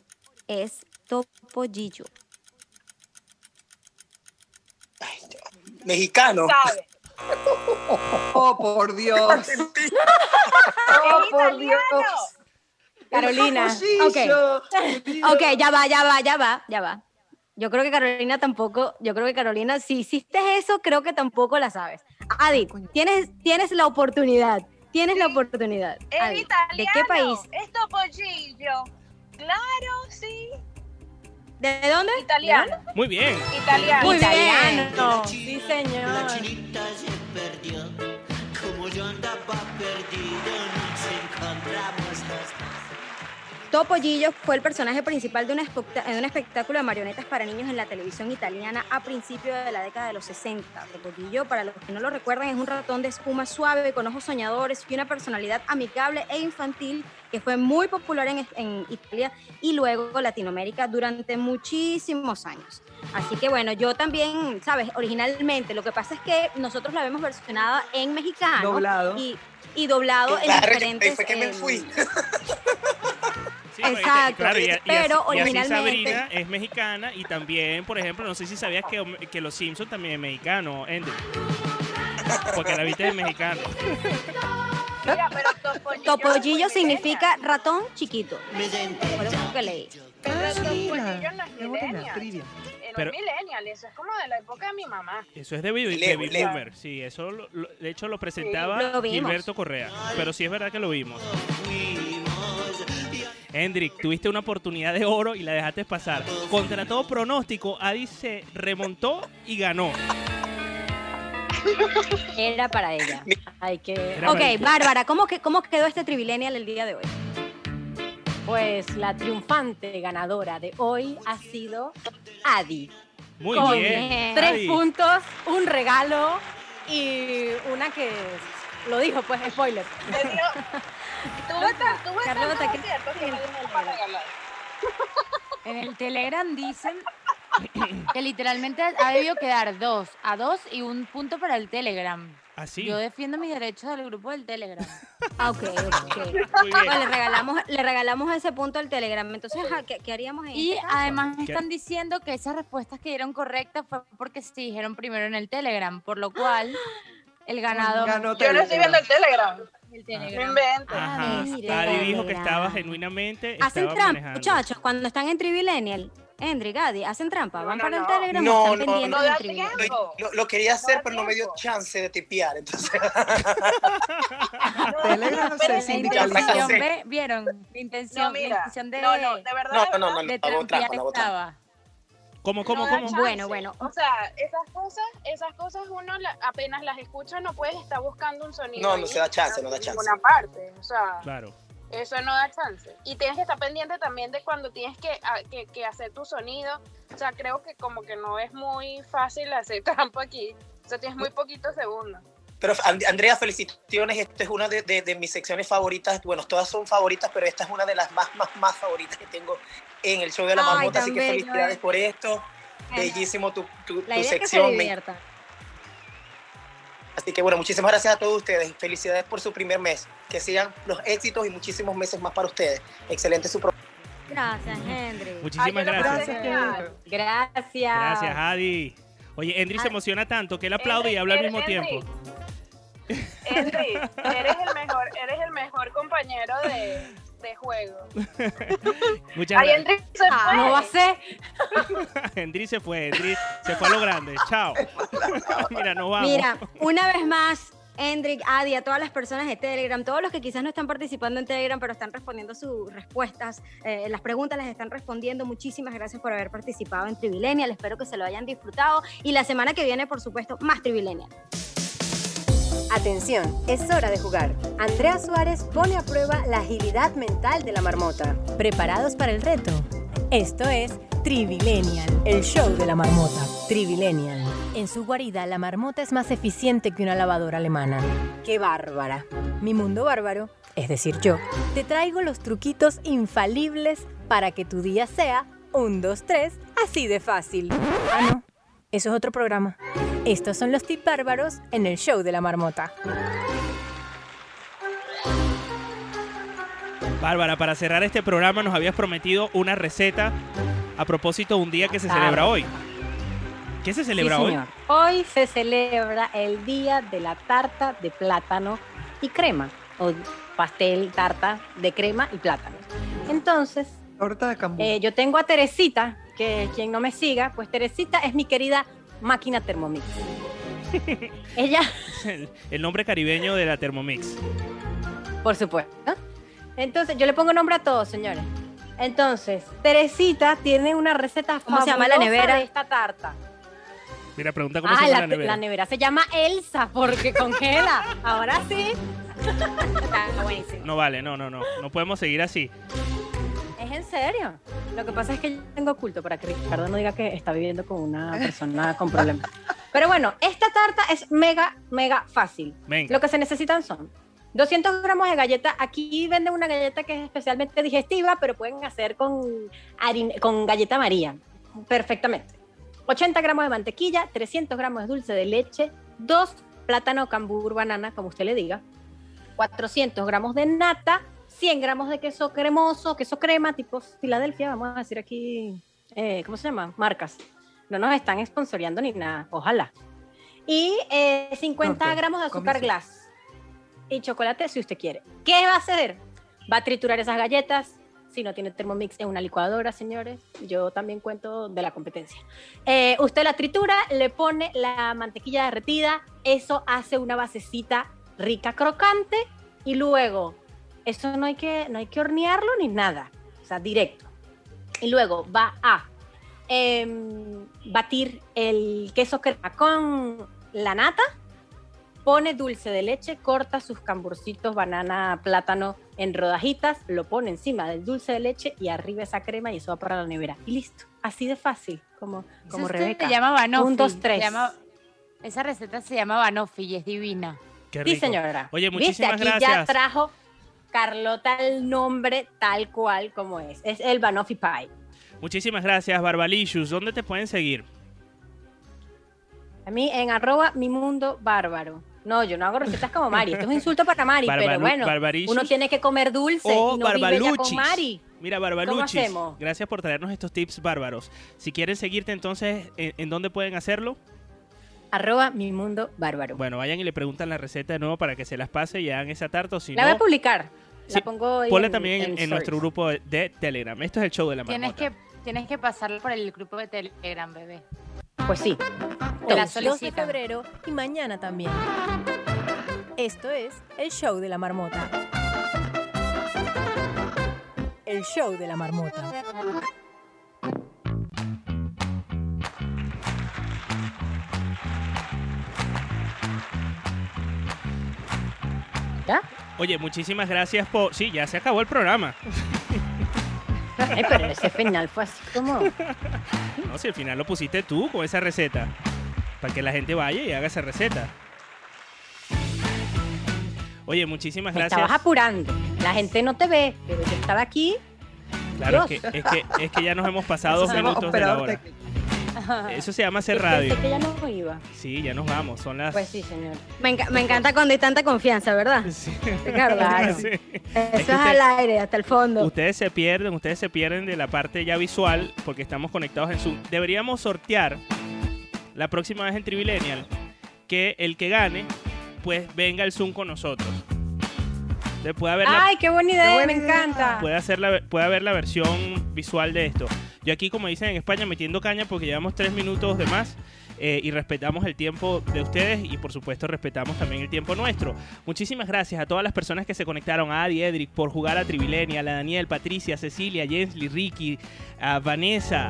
es Topo Gillo? Mexicano. ¿Sabe? Oh, por Dios. Oh, por Dios. Carolina. Topollillo. Ok, ya va, ya va, ya va, ya va. Yo creo que Carolina tampoco, yo creo que Carolina, si hiciste eso, creo que tampoco la sabes. Adi, tienes, tienes la oportunidad, tienes la oportunidad. Es Adi, italiano. ¿De qué país? Es topollillo. Claro, sí. ¿De dónde? Italiano. Muy bien. Italiano. Muy bien. Italiano. China, Sí, La señor. chinita se perdió. Como yo andaba perdido, los dos. Topollillo fue el personaje principal de, especta- de un espectáculo de marionetas para niños en la televisión italiana a principios de la década de los 60. Topollillo, para los que no lo recuerdan, es un ratón de espuma suave, con ojos soñadores y una personalidad amigable e infantil que fue muy popular en, en Italia y luego Latinoamérica durante muchísimos años. Así que bueno, yo también, ¿sabes? Originalmente, lo que pasa es que nosotros la vemos versionada en mexicano Doblado. y, y doblado en Claro, diferentes... fue que me em, fui. Sí, te- Exacto, claro, y, y así- pero y así Sabrina es mexicana y también, por ejemplo, no sé si sabías que, que los Simpsons también es mexicano, Andy. Porque la viste de mexicano. Mira, pero topollillo. Significa ratón chiquito. Por eso que leí. Pero Ah, trivia. Pero- eso es como de la época de mi mamá. Eso es de Baby, Leo, Baby. Boomer. Sí, eso lo- lo- de hecho lo presentaba lo vimos. Gilberto Correa. Pero sí es verdad que lo vimos. Hendrik, tuviste una oportunidad de oro y la dejaste pasar. Contra todo pronóstico, Adi se remontó y ganó. Era para ella. Hay que. Era Ok. Bárbara, ¿cómo, que, ¿cómo quedó este Trivilenial el día de hoy? Pues la triunfante ganadora de hoy ha sido Adi. Muy Con bien. Tres Adi. puntos, un regalo y una que lo dijo, pues spoiler. Tuve tan- tuve Carlota, tantos ¿qué- aciertos que me dio para regalar. En el Telegram dicen que literalmente ha debido quedar dos a dos y un punto para el Telegram. Así. Yo defiendo mis derechos del grupo del Telegram. Ah, ok, ok. Bueno, le regalamos, le regalamos ese punto al Telegram. Entonces, ¿qué, qué haríamos en Y este caso? además ¿Qué? están diciendo que esas respuestas que dieron correctas fue porque se dijeron primero en el Telegram, por lo cual el ganador Ganó Yo no estoy viendo el Telegram. el Telegram. Ajá. mira. Adi dijo que Mira. estaba genuinamente. Hacen estaba trampa, manejando. muchachos, cuando están en Trivilenial. Endri, Gadi, hacen trampa. No, Van no, para el no. Telegram No, o están no, pendientes no. Lo, lo quería hacer, pero no me dio chance de tipear. Entonces, Telegram no sé, Pero- La sindical. Ya intención, sé. ve- ¿vieron? La intención, No, la mira. intención de, No, no, de verdad. no, no, no, no, de no, hago trampa, no hago trampa. ¿Cómo, cómo, no cómo? chance. Bueno, bueno. O sea, esas cosas, esas cosas uno la- apenas las escucha no puedes estar buscando un sonido. No, no ahí se da chance, en no da chance. ninguna parte. O sea, Claro. Eso no da chance. Y tienes que estar pendiente también de cuando tienes que, a- que, que hacer tu sonido. O sea, creo que como que no es muy fácil hacer trampa aquí. O sea, tienes muy poquitos segundos. Pero And- Andrea, felicitaciones. Esta es una de, de- de mis secciones favoritas. Bueno, todas son favoritas, pero esta es una de las más, más, más favoritas que tengo en el show de la Ay, marmota. Así que bello, felicidades eh. por esto. Bellísimo tu, tu, La tu idea es que se sección. Me- divierta. Así que bueno, muchísimas gracias a todos ustedes. Felicidades por su primer mes. Que sigan los éxitos y muchísimos meses más para ustedes. Excelente su programa. Gracias, Henry. Muchísimas Ay, gracias. Gracias. Gracias, Adi. Oye, Endri se emociona tanto que él aplaude y Henry, habla al mismo Henry. tiempo. Henry, eres el mejor, eres el mejor compañero de, de juego. Muchas Ay, gracias. Henry se Ah, fue. no va a ser. Endri se fue, Endri se fue a lo grande. Chao. Mira, nos vamos. Mira, una vez más, Hendrik, Adi, a todas las personas de Telegram, todos los que quizás no están participando en Telegram, pero están respondiendo sus respuestas, eh, las preguntas las están respondiendo. Muchísimas gracias por haber participado en Trivilenial. Espero que se lo hayan disfrutado. Y la semana que viene, por supuesto, más Trivilenial. Atención, es hora de jugar. Andrea Suárez pone a prueba la agilidad mental de la marmota. ¿Preparados para el reto? Esto es Trivilenial, el show de la marmota. Trivilenial. En su guarida, la marmota es más eficiente que una lavadora alemana. ¡Qué bárbara! Mi mundo bárbaro, es decir, yo, te traigo los truquitos infalibles para que tu día sea un, dos, tres, así de fácil. Ah, no. Eso es otro programa. Estos son los tips bárbaros en el show de la marmota. Bárbara, para cerrar este programa nos habías prometido una receta a propósito de un día que se Claro. celebra hoy. ¿Qué se celebra Sí, hoy? señor. Hoy se celebra el día de la tarta de plátano y crema, o pastel, tarta de crema y plátano. Entonces, Torta de eh, yo tengo a Teresita, que quien no me siga, pues Teresita es mi querida máquina Thermomix. Ella, El, el nombre caribeño de la Thermomix. por supuesto. Entonces, yo le pongo nombre a todos, señores. Entonces, Teresita tiene una receta ¿Cómo se llama la nevera? de esta tarta. Mira, pregunta cómo Ah, se llama la, la, nevera. la nevera se llama Elsa porque congela. Ahora sí. Está buenísimo. No vale, no, no, no. No podemos seguir así. ¿Es en serio? Lo que pasa es que yo tengo oculto para que Ricardo no diga que está viviendo con una persona con problemas. Pero bueno, esta tarta es mega, mega fácil. Venga. Lo que se necesitan son 200 gramos de galleta. Aquí venden una galleta que es especialmente digestiva, pero pueden hacer con, harin- con galleta María. Perfectamente. 80 gramos de mantequilla, 300 gramos de dulce de leche, 2 plátano cambur banana, como usted le diga, 400 gramos de nata, 100 gramos de queso cremoso, queso crema tipo Filadelfia, vamos a decir aquí, eh, ¿cómo se llama? Marcas. No nos están sponsoreando ni nada, ojalá. Y eh, 50 Ok, gramos de azúcar glass y chocolate si usted quiere. ¿Qué va a hacer? Va a triturar esas galletas. Si no tiene Thermomix en una licuadora, señores, yo también cuento de la competencia. Eh, usted la tritura, le pone la mantequilla derretida, eso hace una basecita rica, crocante, y luego, eso no hay que, no hay que hornearlo ni nada, o sea, directo. Y luego va a em, batir el queso crema con la nata, pone dulce de leche, corta sus camburcitos, banana, plátano en rodajitas, lo pone encima del dulce de leche y arriba esa crema y eso va para la nevera. Y listo, así de fácil, como, como Rebeca. Se llama banoffee. Un, dos, tres. llama- esa receta se llama banoffee y es divina. Qué Sí, señora. Oye, ¿Viste? muchísimas Aquí ya trajo Carlota el nombre tal cual como es. Es el Banoffee Pie. Muchísimas gracias, Barbalicious. ¿Dónde te pueden seguir? A mí en arroba mi mundo bárbaro. No, yo no hago recetas como Mari. Esto es un insulto para Mari, pero bueno, uno tiene que comer dulce O y no vive ya con barbaluchis. Mari. Mira, ¿Cómo Barbaluchis, gracias por traernos estos tips bárbaros. Si quieren seguirte entonces, ¿en, en dónde pueden hacerlo? Arroba mi mundo bárbaro. Bueno, vayan y le preguntan la receta de nuevo para que se las pase y hagan esa tarta o si la voy a publicar. Sí, La pongo ahí ponla en- también en, nuestro grupo de, de Telegram. Esto es el show de la Tienes marmota. que, tienes que pasarlo por el grupo de Telegram, bebé. Pues sí. Te la Hoy, 2 de febrero y mañana también. Esto es el show de la marmota. El show de la marmota. Oye, muchísimas gracias por... Sí, ya se acabó el programa. Ay, pero ese final fue así como... No, si al final lo pusiste tú con esa receta. Para que la gente vaya y haga esa receta. Oye, muchísimas Me gracias. estabas apurando. La gente no te ve, pero yo estaba aquí. Claro, es que, es, que, es que ya nos hemos pasado dos minutos de la hora. Eso se llama hacer radio. pensé que ya no iba. Sí, ya nos vamos. Son las... Pues sí, señor. Me, enca- me encanta cuando hay tanta confianza, ¿verdad? Ricardo. Claro. Sí. Eso Es es, que usted- al aire, hasta el fondo. Ustedes se pierden, ustedes se pierden de la parte ya visual porque estamos conectados en Zoom. Deberíamos sortear la próxima vez en Trivilenial que el que gane, pues venga el Zoom con nosotros. Entonces puede haber la, Ay, qué buena idea, buena me idea. encanta. puede hacer la, puede haber la versión visual de esto. Yo aquí, como dicen en España, metiendo caña porque llevamos tres minutos de más eh, y respetamos el tiempo de ustedes y por supuesto respetamos también el tiempo nuestro. Muchísimas gracias a todas las personas que se conectaron, a Adi Edric por jugar a Trivilenia, a Daniel, Patricia, Cecilia, Jensly, Ricky, a Vanessa,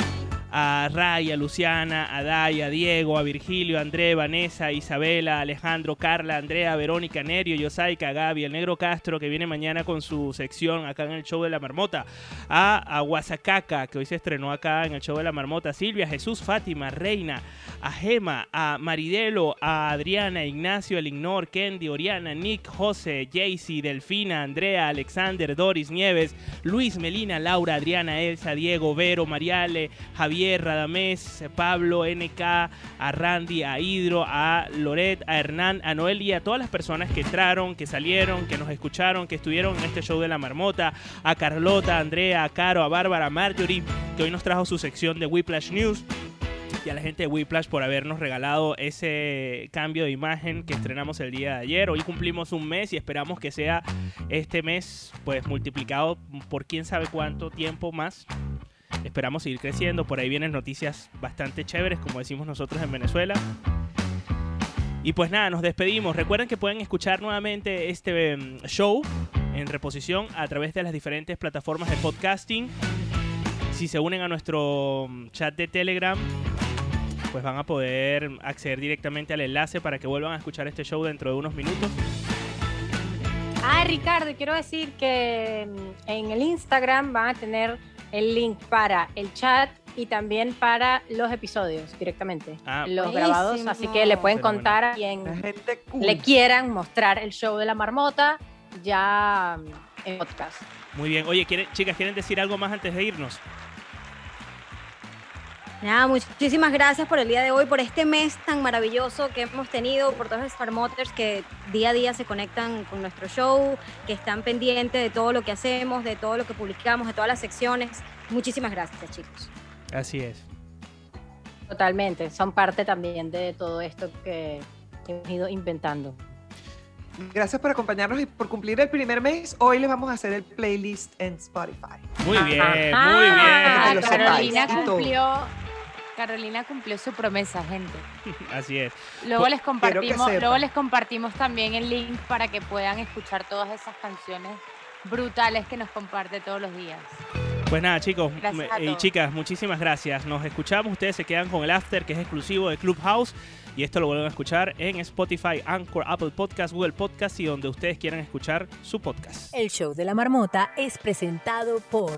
a Ray, a Luciana, a Day, a Diego, a Virgilio, a André, Vanessa, Isabela, Alejandro, Carla, Andrea, Verónica, Nerio, Yosaika, Gaby, el Negro Castro, que viene mañana con su sección acá en el show de la marmota, a, a Guasacaca, que hoy se estrenó acá en el show de la marmota, Silvia, Jesús, Fátima, Reina, a Gema, a Maridelo, a Adriana, Ignacio, El Ignor, Kendi, Oriana, Nick, José, Jaycee, Delfina, Andrea, Alexander, Doris, Nieves, Luis, Melina, Laura, Adriana, Elsa, Diego, Vero, Mariale, Javier, Radamés, Pablo, NK, a Randy, a Hidro, a Loret, a Hernán, a Noel y a todas las personas que entraron, que salieron, que nos escucharon, que estuvieron en este show de la marmota, a Carlota, a Andrea, a Caro, a Bárbara, a Marjorie, que hoy nos trajo su sección de Whiplash News y a la gente de Whiplash por habernos regalado ese cambio de imagen que estrenamos el día de ayer. Hoy cumplimos un mes y esperamos que sea este mes pues multiplicado por quién sabe cuánto tiempo más. Esperamos seguir creciendo. Por ahí vienen noticias bastante chéveres, como decimos nosotros en Venezuela. Y pues nada, nos despedimos. Recuerden que pueden escuchar nuevamente este mm, show en reposición a través de las diferentes plataformas de podcasting. Si se unen a nuestro mm, chat de Telegram, pues van a poder acceder directamente al enlace para que vuelvan a escuchar este show dentro de unos minutos. Ah, Ricardo, quiero decir que mm, en el Instagram van a tener el link para el chat y también para los episodios directamente. Ah, los Buenísimo. grabados, así que le pueden contar a quien gente cool. le quieran mostrar el show de la marmota ya mm, en podcast. Muy bien. Oye, ¿quieren- chicas, ¿quieren decir algo más antes de irnos? Nada, muchísimas gracias por el día de hoy, por este mes tan maravilloso que hemos tenido, por todos los farmoters que día a día se conectan con nuestro show, que están pendientes de todo lo que hacemos, de todo lo que publicamos, de todas las secciones. Muchísimas gracias, chicos. Así es. Totalmente, son parte también de todo esto que hemos ido inventando. Gracias por acompañarnos y por cumplir el primer mes. Hoy les vamos a hacer el playlist en Spotify. Muy bien, Ajá. muy Ah, que lo bien. Carolina cumplió, Carolina cumplió su promesa, gente. Así es. Luego Pues, les compartimos, luego les compartimos también el link para que puedan escuchar todas esas canciones brutales que nos comparte todos los días. Pues nada, chicos y todos. chicas, muchísimas gracias. Nos escuchamos. Ustedes se quedan con el after que es exclusivo de Clubhouse. Y esto lo vuelven a escuchar en Spotify, Anchor, Apple Podcast, Google Podcast y donde ustedes quieran escuchar su podcast. El show de la marmota es presentado por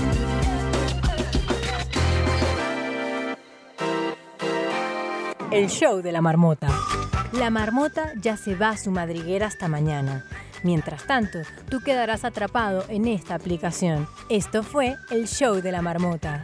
El show de la marmota. La marmota ya se va a su madriguera hasta mañana. Mientras tanto, tú quedarás atrapado en esta aplicación. Esto fue el show de la marmota.